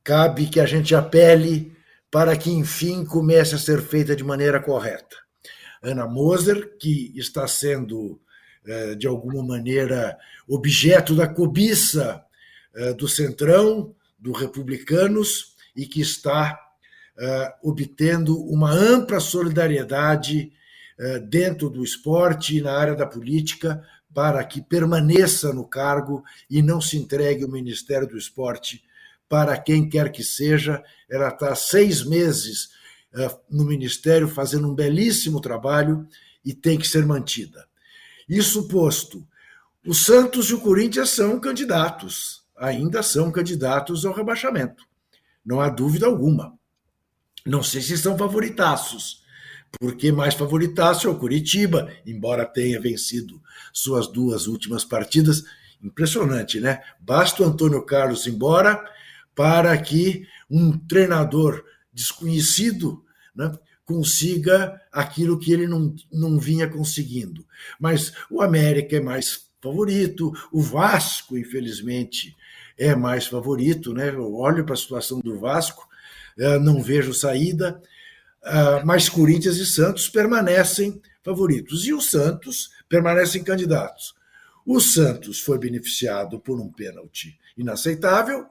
cabe que a gente apele para que, enfim, comece a ser feita de maneira correta. Ana Moser, que está sendo, eh, de alguma maneira, objeto da cobiça eh, do Centrão, do Republicanos, e que está eh, obtendo uma ampla solidariedade dentro do esporte e na área da política para que permaneça no cargo e não se entregue o Ministério do Esporte para quem quer que seja. Ela está seis meses uh, no Ministério fazendo um belíssimo trabalho e tem que ser mantida. Isso posto, o Santos e o Corinthians são candidatos, ainda são candidatos ao rebaixamento. Não há dúvida alguma. Não sei se são favoritaços, porque mais favoritaço é o Curitiba, embora tenha vencido suas duas últimas partidas. Impressionante, né? Basta o Antônio Carlos embora para que um treinador desconhecido né, consiga aquilo que ele não, não vinha conseguindo. Mas o América é mais favorito, o Vasco, infelizmente, é mais favorito. Né? Eu olho para a situação do Vasco, eh, não vejo saída, ah, mas Corinthians e Santos permanecem favoritos. E o Santos permanecem candidatos. O Santos foi beneficiado por um pênalti inaceitável,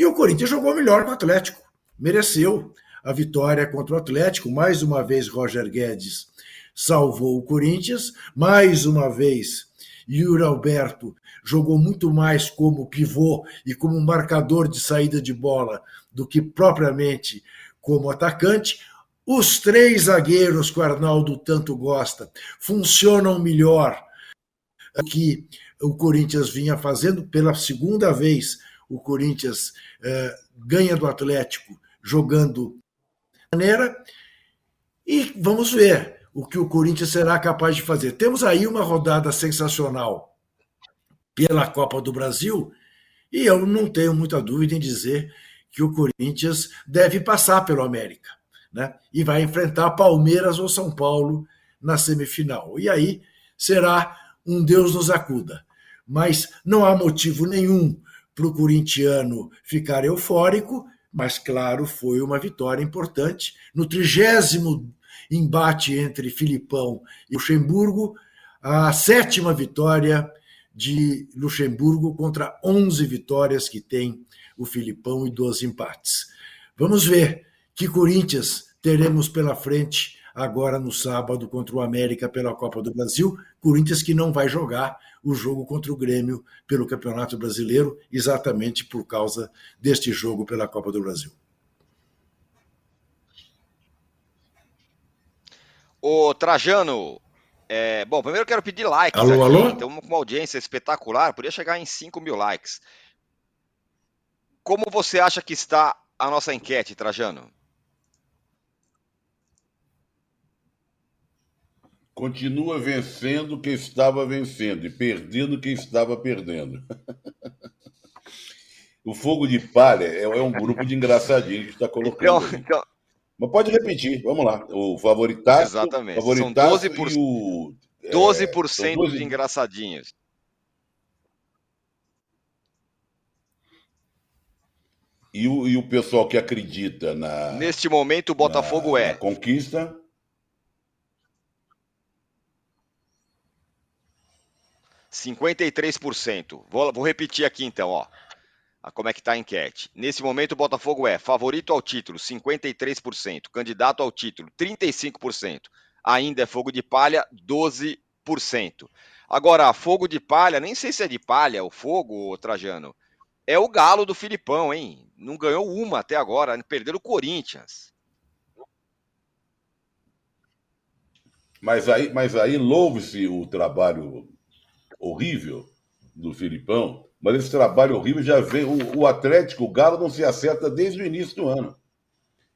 e o Corinthians jogou melhor que o Atlético, mereceu a vitória contra o Atlético. Mais uma vez, Roger Guedes salvou o Corinthians, mais uma vez, Yuri Alberto jogou muito mais como pivô e como marcador de saída de bola do que propriamente como atacante. Os três zagueiros que o Arnaldo tanto gosta funcionam melhor que o Corinthians vinha fazendo pela segunda vez o Corinthians eh, ganha do Atlético jogando maneira e vamos ver o que o Corinthians será capaz de fazer. Temos aí uma rodada sensacional pela Copa do Brasil e eu não tenho muita dúvida em dizer que o Corinthians deve passar pelo América. né? e vai enfrentar Palmeiras ou São Paulo na semifinal. E aí será um Deus nos acuda. Mas não há motivo nenhum para o corintiano ficar eufórico, mas claro, foi uma vitória importante. No trigésimo embate entre Filipão e Luxemburgo, a sétima vitória de Luxemburgo contra 11 vitórias que tem o Filipão e 12 empates. Vamos ver que Corinthians teremos pela frente agora no sábado contra o América pela Copa do Brasil. Corinthians que não vai jogar o jogo contra o Grêmio pelo Campeonato Brasileiro, exatamente por causa deste jogo pela Copa do Brasil. O Trajano, é, bom, primeiro eu quero pedir likes. Alô, aqui. alô? Então, com uma audiência espetacular, podia chegar em 5 mil likes. Como você acha que está a nossa enquete, Trajano? Continua vencendo quem estava vencendo e perdendo quem estava perdendo. o fogo de palha é, é um grupo de engraçadinhos que está colocando. Então, então, Mas pode repetir, vamos lá. O favoritaço. Exatamente. Favoritaço São 12%, e o. é, 12% são 12 de engraçadinhos. E o, e o pessoal que acredita na, Neste momento, o Botafogo na, é na conquista. 53%. Vou, vou repetir aqui então, ó. como é que está a enquete. Nesse momento, o Botafogo é favorito ao título, 53%. Candidato ao título, 35%. Ainda é fogo de palha, 12%. Agora, fogo de palha, nem sei se é de palha o fogo, Trajano. É o galo do Filipão, hein? Não ganhou uma até agora, perderam o Corinthians. Mas aí, mas aí louve-se o trabalho horrível do Filipão, mas esse trabalho horrível já vem. O, o Atlético, o Galo, não se acerta desde o início do ano.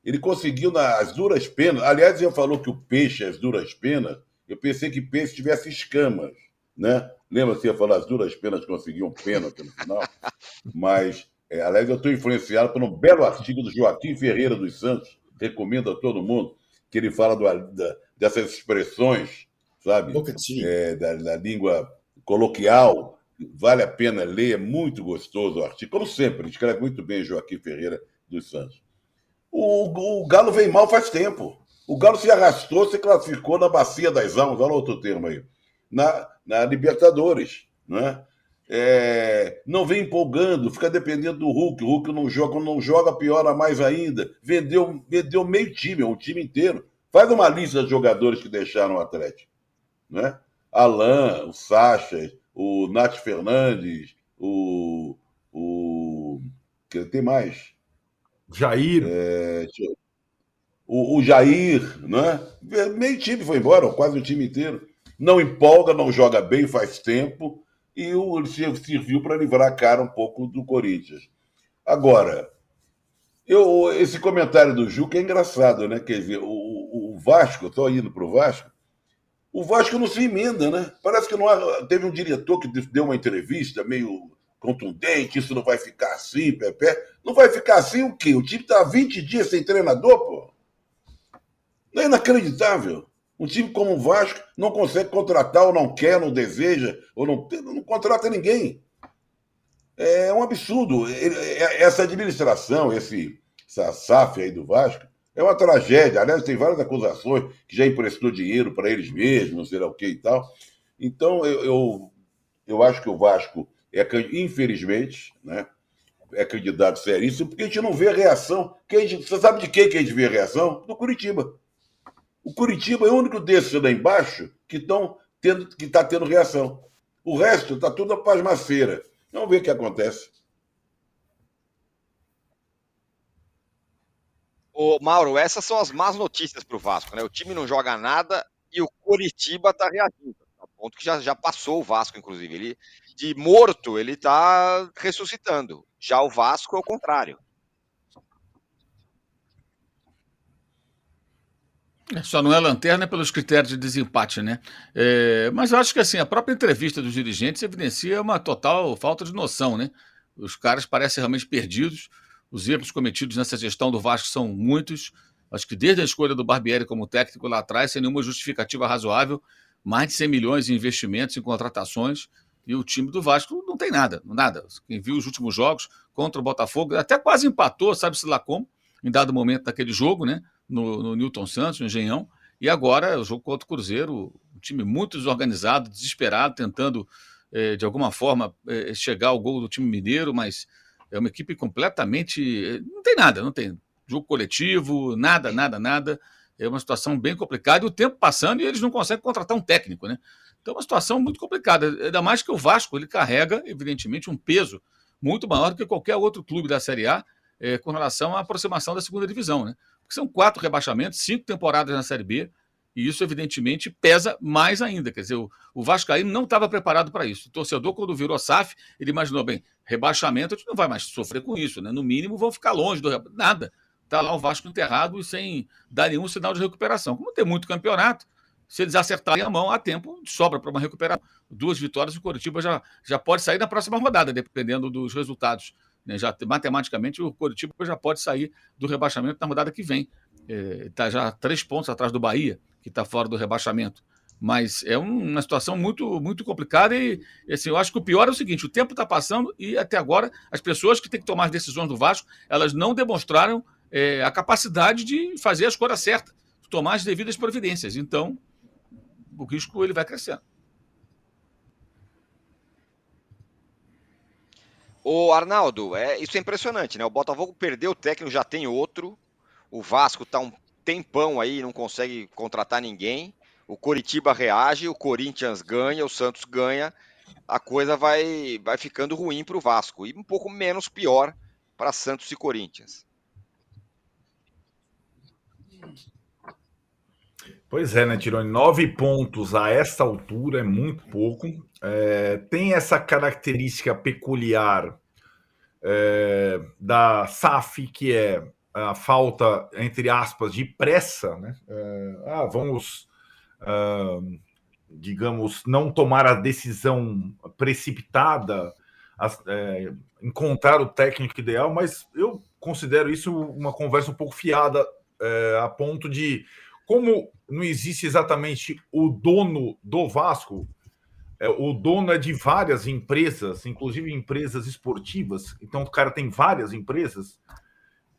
Ele conseguiu nas duras penas. Aliás, ele falou que o peixe, as duras penas, eu pensei que peixe tivesse escamas, né? Lembra que ia falar as duras penas conseguiam pênalti no final? Mas, é, aliás, eu estou influenciado por um belo artigo do Joaquim Ferreira dos Santos, recomendo a todo mundo, que ele fala do, da, dessas expressões, sabe? É, da, da língua coloquial. Vale a pena ler, é muito gostoso o artigo. Como sempre, escreve muito bem Joaquim Ferreira dos Santos. O, o Galo vem mal faz tempo. O Galo se arrastou, se classificou na Bacia das Almas, olha outro termo aí, na, na Libertadores. Né? É, não vem empolgando, fica dependendo do Hulk. O Hulk não joga, não joga, piora mais ainda. Vendeu, vendeu meio time, um time inteiro. Faz uma lista de jogadores que deixaram o Atlético. Né? Alain, o Sacha, o Nath Fernandes, o. o que tem mais? Jair. É, o, o Jair, né? Meio time foi embora, quase o time inteiro. Não empolga, não joga bem faz tempo e o, serviu para livrar a cara um pouco do Corinthians. Agora, eu, esse comentário do Juca é engraçado, né? Quer dizer, o, o- o Vasco, estou indo para o Vasco, o Vasco não se emenda, né? Parece que não há, teve um diretor que deu uma entrevista meio contundente, isso não vai ficar assim, Pepe. Não vai ficar assim o quê? O time está há 20 dias sem treinador, pô. Não é inacreditável. Um time como o Vasco não consegue contratar, ou não quer, não deseja, ou não, não contrata ninguém. É um absurdo. É- Essa administração, esse, essa SAF aí do Vasco, é uma tragédia. Aliás, tem várias acusações que já emprestou dinheiro para eles mesmos, não sei lá o que e tal. Então, eu, eu, eu acho que o Vasco, é, infelizmente, né, é candidato seríssimo, porque a gente não vê a reação. Que a gente, você sabe de quem que a gente vê a reação? Do Curitiba. O Curitiba é o único desses lá embaixo que estão tendo, que está tendo reação. O resto está tudo a pasmaceira. Vamos ver o que acontece. Ô, Mauro, essas são as más notícias para o Vasco, né? O time não joga nada e o Coritiba está reagindo. A ponto que já, já passou o Vasco, inclusive. Ele, de morto, ele está ressuscitando. Já o Vasco é o contrário. É, Só não é lanterna pelos critérios de desempate, né? É, mas eu acho que assim, a própria entrevista dos dirigentes evidencia uma total falta de noção, né? Os caras parecem realmente perdidos. Os erros cometidos nessa gestão do Vasco são muitos. Acho que desde a escolha do Barbieri como técnico lá atrás, sem nenhuma justificativa razoável, mais de 100 milhões em investimentos, em contratações, e o time do Vasco não tem nada, nada. Quem viu os últimos jogos contra o Botafogo, até quase empatou, sabe-se lá como, em dado momento daquele jogo, né? No, no Newton Santos, no Engenhão. E agora, o jogo contra o Cruzeiro, um time muito desorganizado, desesperado, tentando, eh, de alguma forma, eh, chegar ao gol do time mineiro, mas é uma equipe completamente. Não tem nada, não tem jogo coletivo, nada, nada, nada. É uma situação bem complicada e o tempo passando e eles não conseguem contratar um técnico, né? Então é uma situação muito complicada. Ainda mais que o Vasco ele carrega, evidentemente, um peso muito maior do que qualquer outro clube da Série A é, com relação à aproximação da segunda divisão, né? Porque são quatro rebaixamentos, cinco temporadas na Série B, e isso, evidentemente, pesa mais ainda. Quer dizer, o, o Vascaíno não estava preparado para isso. O torcedor, quando virou SAF, ele imaginou, bem, rebaixamento, a gente não vai mais sofrer com isso, né? No mínimo, vão ficar longe do nada. Está lá o Vasco enterrado e sem dar nenhum sinal de recuperação. Como tem muito campeonato, se eles acertarem a mão, há tempo, sobra para uma recuperação. Duas vitórias, o Coritiba já, já pode sair na próxima rodada, dependendo dos resultados. Né? Já, matematicamente, o Coritiba já pode sair do rebaixamento na rodada que vem. Está é, já três pontos atrás do Bahia, que está fora do rebaixamento. Mas é uma situação muito, muito complicada e assim, eu acho que o pior é o seguinte: o tempo está passando e até agora as pessoas que têm que tomar as decisões do Vasco, elas não demonstraram é, a capacidade de fazer a escolha certa, tomar as devidas providências. Então, o risco ele vai crescendo. O Arnaldo, é, isso é impressionante, né? O Botafogo perdeu o técnico, já tem outro. O Vasco está um tempão aí, não consegue contratar ninguém. O Coritiba reage, o Corinthians ganha, o Santos ganha. A coisa vai, vai ficando ruim para o Vasco e um pouco menos pior para Santos e Corinthians. Pois é, né, Tironi? Nove pontos a essa altura é muito pouco. É, tem essa característica peculiar é, da SAF, que é a falta, entre aspas, de pressa, né? É, ah, vamos, ah, digamos, não tomar a decisão precipitada, é, encontrar o técnico ideal, mas eu considero isso uma conversa um pouco fiada, é, a ponto de como não existe exatamente o dono do Vasco, é, o dono é de várias empresas, inclusive empresas esportivas, então o cara tem várias empresas,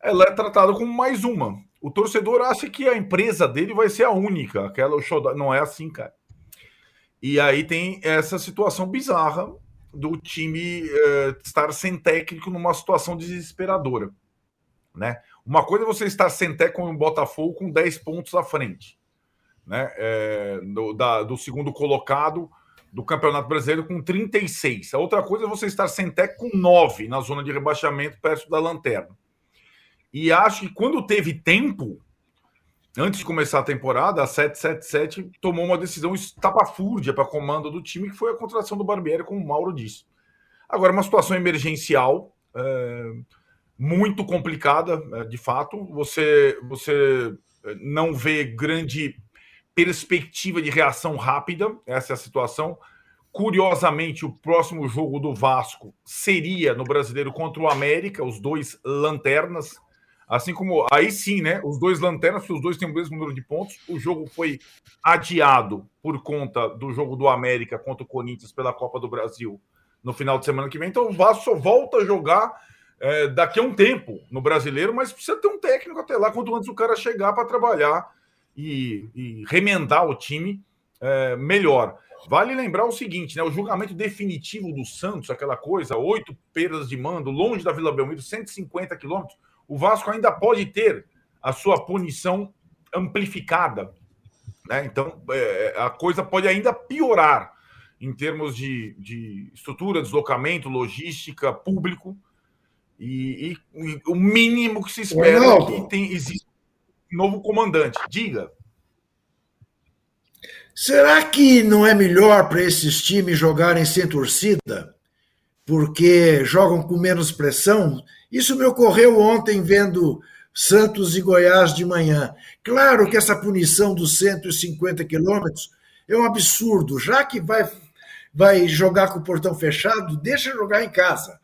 ela é tratada como mais uma. O torcedor acha que a empresa dele vai ser a única, aquela não é assim, cara. E aí tem essa situação bizarra do time é, estar sem técnico numa situação desesperadora, né? Uma coisa é você estar sem técnico com o Botafogo com 10 pontos à frente, né? É, do, da, do segundo colocado do Campeonato Brasileiro com 36. A outra coisa é você estar sem técnico com 9 na zona de rebaixamento perto da lanterna. E acho que quando teve tempo, antes de começar a temporada, a 777 tomou uma decisão estapafúrdia para comando do time, que foi a contratação do Barbieri, como o Mauro disse. Agora, uma situação emergencial. É muito complicada, né, de fato. Você, você eh, não vê grande perspectiva de reação rápida, essa é a situação. Curiosamente, o próximo jogo do Vasco seria no Brasileiro contra o América, os dois lanternas. Assim como aí sim, né? Os dois lanternas, porque os dois têm o mesmo número de pontos. O jogo foi adiado por conta do jogo do América contra o Corinthians pela Copa do Brasil no final de semana que vem. Então o Vasco só volta a jogar é, daqui a um tempo no brasileiro, mas precisa ter um técnico até lá, quanto antes o cara chegar para trabalhar e, e, remendar o time é, melhor. Vale lembrar o seguinte, né? O julgamento definitivo do Santos, aquela coisa, oito perdas de mando, longe da Vila Belmiro, 150 quilômetros, o Vasco ainda pode ter a sua punição amplificada. Né? Então, é, a coisa pode ainda piorar em termos de, de estrutura, deslocamento, logística, público. E, e, e, o mínimo que se espera é que tem, existe um novo comandante. Diga. Será que não é melhor para esses times jogarem sem torcida? Porque jogam com menos pressão? Isso me ocorreu ontem vendo Santos e Goiás de manhã. Claro que essa punição dos 150 quilômetros é um absurdo. Já que vai, vai jogar com o portão fechado, deixa jogar em casa.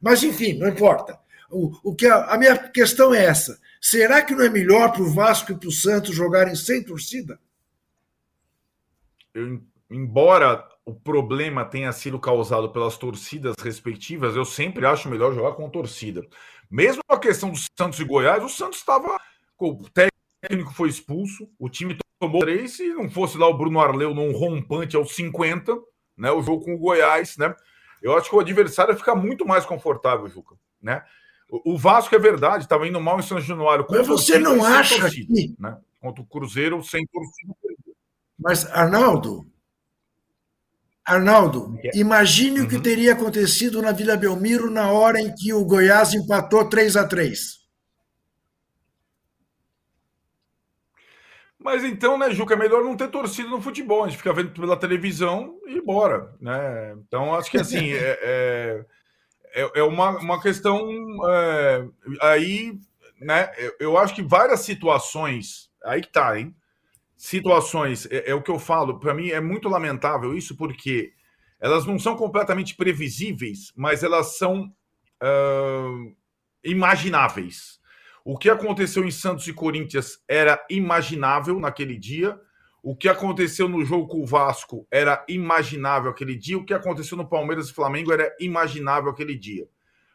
Mas, enfim, não importa. O, o que a, a minha questão é essa: será que não é melhor para o Vasco e para o Santos jogarem sem torcida? Eu, embora o problema tenha sido causado pelas torcidas respectivas, eu sempre acho melhor jogar com torcida. Mesmo a questão do Santos e Goiás, o Santos estava. O técnico foi expulso, o time tomou três, se não fosse lá o Bruno Arleu num rompante aos 50, né? O jogo com o Goiás, né? Eu acho que o adversário fica muito mais confortável, Juca, né? O Vasco é verdade, estava indo mal em São Januário. Mas você não acha torcida, que... né? Contra o Cruzeiro sem torcida. Mas, Arnaldo, Arnaldo, imagine uhum. o que uhum. teria acontecido na Vila Belmiro na hora em que o Goiás empatou 3 a 3 Mas então, né, Juca, é melhor não ter torcido no futebol. A gente fica vendo pela televisão e bora, né? Então, acho que assim, é, é, é, é uma, uma questão é, aí, né? Eu, eu, acho que várias situações, aí que tá, hein? Situações, é, é o que eu falo, para mim é muito lamentável isso, porque elas não são completamente previsíveis, mas elas são uh, imagináveis. O que aconteceu em Santos e Corinthians era imaginável naquele dia. O que aconteceu no jogo com o Vasco era imaginável aquele dia. O que aconteceu no Palmeiras e Flamengo era imaginável aquele dia.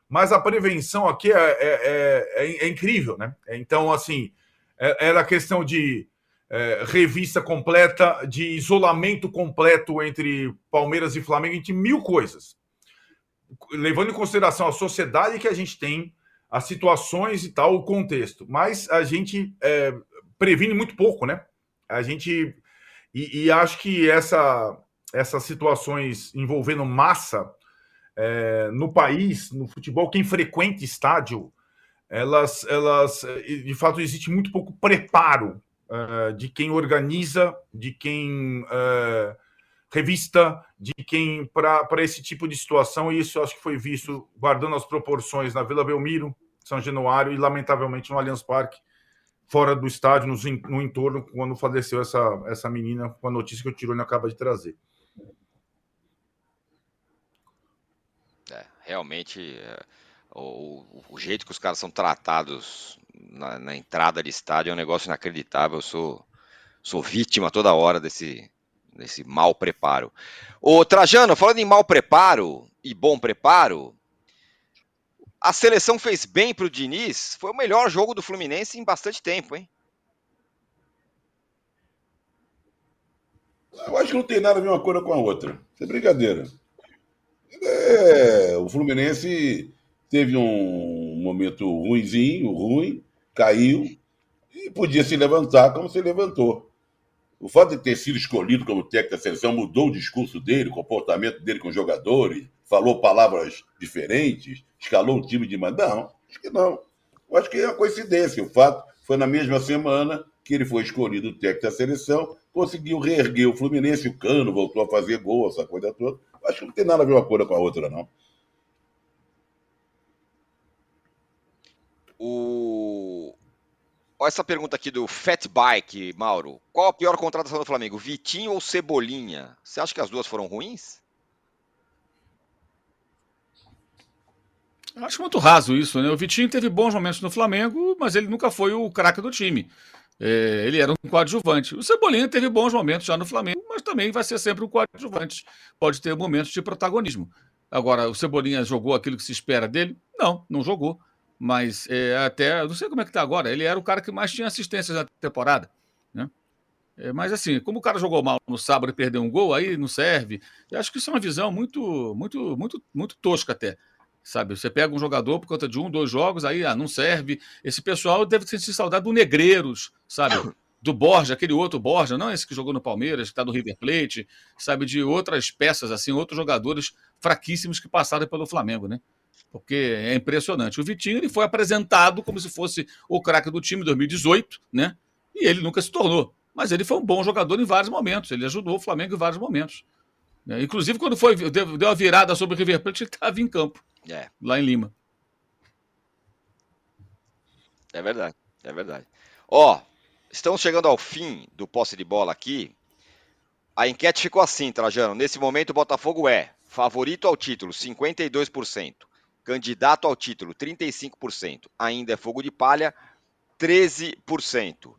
Mas a prevenção aqui é, é, é, é incrível, né? Então, assim, era questão de é, revista completa, de isolamento completo entre Palmeiras e Flamengo, entre mil coisas. Levando em consideração a sociedade que a gente tem, as situações e tal, o contexto. Mas a gente é, previne muito pouco, né? A gente. E, e acho que essa, essas situações envolvendo massa é, no país, no futebol, quem frequenta estádio, elas, elas de fato, existe muito pouco preparo uh, de quem organiza, de quem uh, revista, de quem para esse tipo de situação, e isso acho que foi visto, guardando as proporções, na Vila Belmiro, São Januário e, lamentavelmente, no Allianz Parque, fora do estádio, no, no entorno, quando faleceu essa, essa menina, com a notícia que o Tirone acaba de trazer. É, realmente, é, o, o, jeito que os caras são tratados na, na, entrada de estádio é um negócio inacreditável. Eu sou, sou vítima toda hora desse, desse mau preparo. Ô Trajano, falando em mau preparo e bom preparo, a seleção fez bem para o Diniz. Foi o melhor jogo do Fluminense em bastante tempo, hein? Eu acho que não tem nada a ver uma coisa com a outra. Isso é brincadeira. É, o Fluminense teve um momento ruimzinho, ruim, caiu e podia se levantar como se levantou. O fato de ter sido escolhido como técnico da seleção mudou o discurso dele, o comportamento dele com os jogadores, falou palavras diferentes, escalou um time de Não, acho que não. Eu acho que é uma coincidência. O fato foi na mesma semana que ele foi escolhido técnico da seleção, conseguiu reerguer o Fluminense, o Cano voltou a fazer gol, essa coisa toda. Acho que não tem nada a ver uma coisa com a outra, não. O... Olha essa pergunta aqui do Fat Bike, Mauro. Qual a pior contratação do Flamengo, Vitinho ou Cebolinha? Você acha que as duas foram ruins? Acho muito raso isso, né? O Vitinho teve bons momentos no Flamengo, mas ele nunca foi o craque do time. É, ele era um coadjuvante. O Cebolinha teve bons momentos já no Flamengo, mas também vai ser sempre um coadjuvante. Pode ter momentos de protagonismo. Agora, o Cebolinha jogou aquilo que se espera dele? Não, não jogou mas é, até, não sei como é que está agora, ele era o cara que mais tinha assistências na temporada, né? É, mas assim, como o cara jogou mal no sábado e perdeu um gol, aí não serve. Eu acho que isso é uma visão muito, muito, muito, muito tosca até. Sabe, você pega um jogador por conta de um, dois jogos, aí ah, não serve. Esse pessoal deve sentir saudade do Negreiros, sabe? Do Borja, aquele outro Borja, não esse que jogou no Palmeiras, que está no River Plate, sabe? De outras peças, assim, outros jogadores fraquíssimos que passaram pelo Flamengo, né? Porque é impressionante. O Vitinho ele foi apresentado como se fosse o craque do time em 2018, né? E ele nunca se tornou. Mas ele foi um bom jogador em vários momentos. Ele ajudou o Flamengo em vários momentos. Né? Inclusive, quando foi deu, deu a virada sobre o River Plate, ele estava em campo, é. lá em Lima. É verdade, é verdade. Ó, estamos chegando ao fim do posse de bola aqui. A enquete ficou assim, Trajano. Nesse momento, o Botafogo é favorito ao título, 52%. Candidato ao título, 35%. Ainda é fogo de palha, 13%.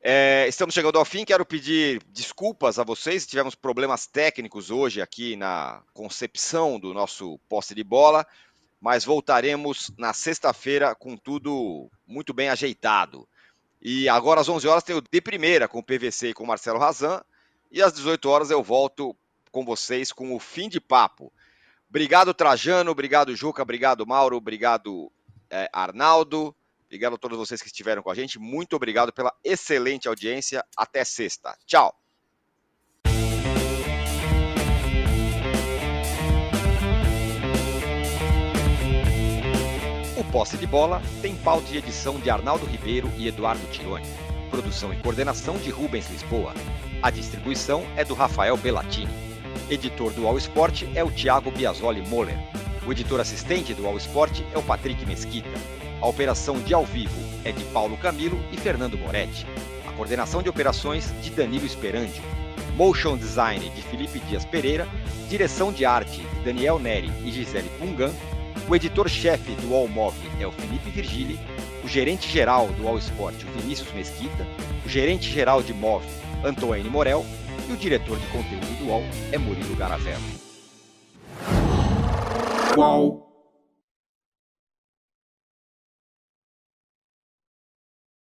É, estamos chegando ao fim. Quero pedir desculpas a vocês. Tivemos problemas técnicos hoje aqui na concepção do nosso posse de bola, mas voltaremos na sexta-feira com tudo muito bem ajeitado. E agora às 11 horas tem o de primeira com o PVC e com o Marcelo Razan. E às 18 horas eu volto com vocês com o fim de papo. Obrigado, Trajano. Obrigado, Juca. Obrigado, Mauro. Obrigado, é, Arnaldo. Obrigado a todos vocês que estiveram com a gente. Muito obrigado pela excelente audiência. Até sexta. Tchau. O Posse de Bola tem pauta e edição de Arnaldo Ribeiro e Eduardo Tironi. Produção e coordenação de Rubens Lisboa. A distribuição é do Rafael Bellatini. Editor do All Sport é o Thiago Biasoli Moller. O editor assistente do All Sport é o Patrick Mesquita. A operação de ao vivo é de Paulo Camilo e Fernando Moretti. A coordenação de operações de Danilo Esperandio. Motion Design de Felipe Dias Pereira. Direção de arte de Daniel Neri e Gisele Pungan. O editor-chefe do All Move é o Felipe Virgili. O gerente-geral do All Sport, o Vinícius Mesquita. O gerente-geral de Move, Antônio Morel. E o diretor de conteúdo é Murilo Garavello. Qual?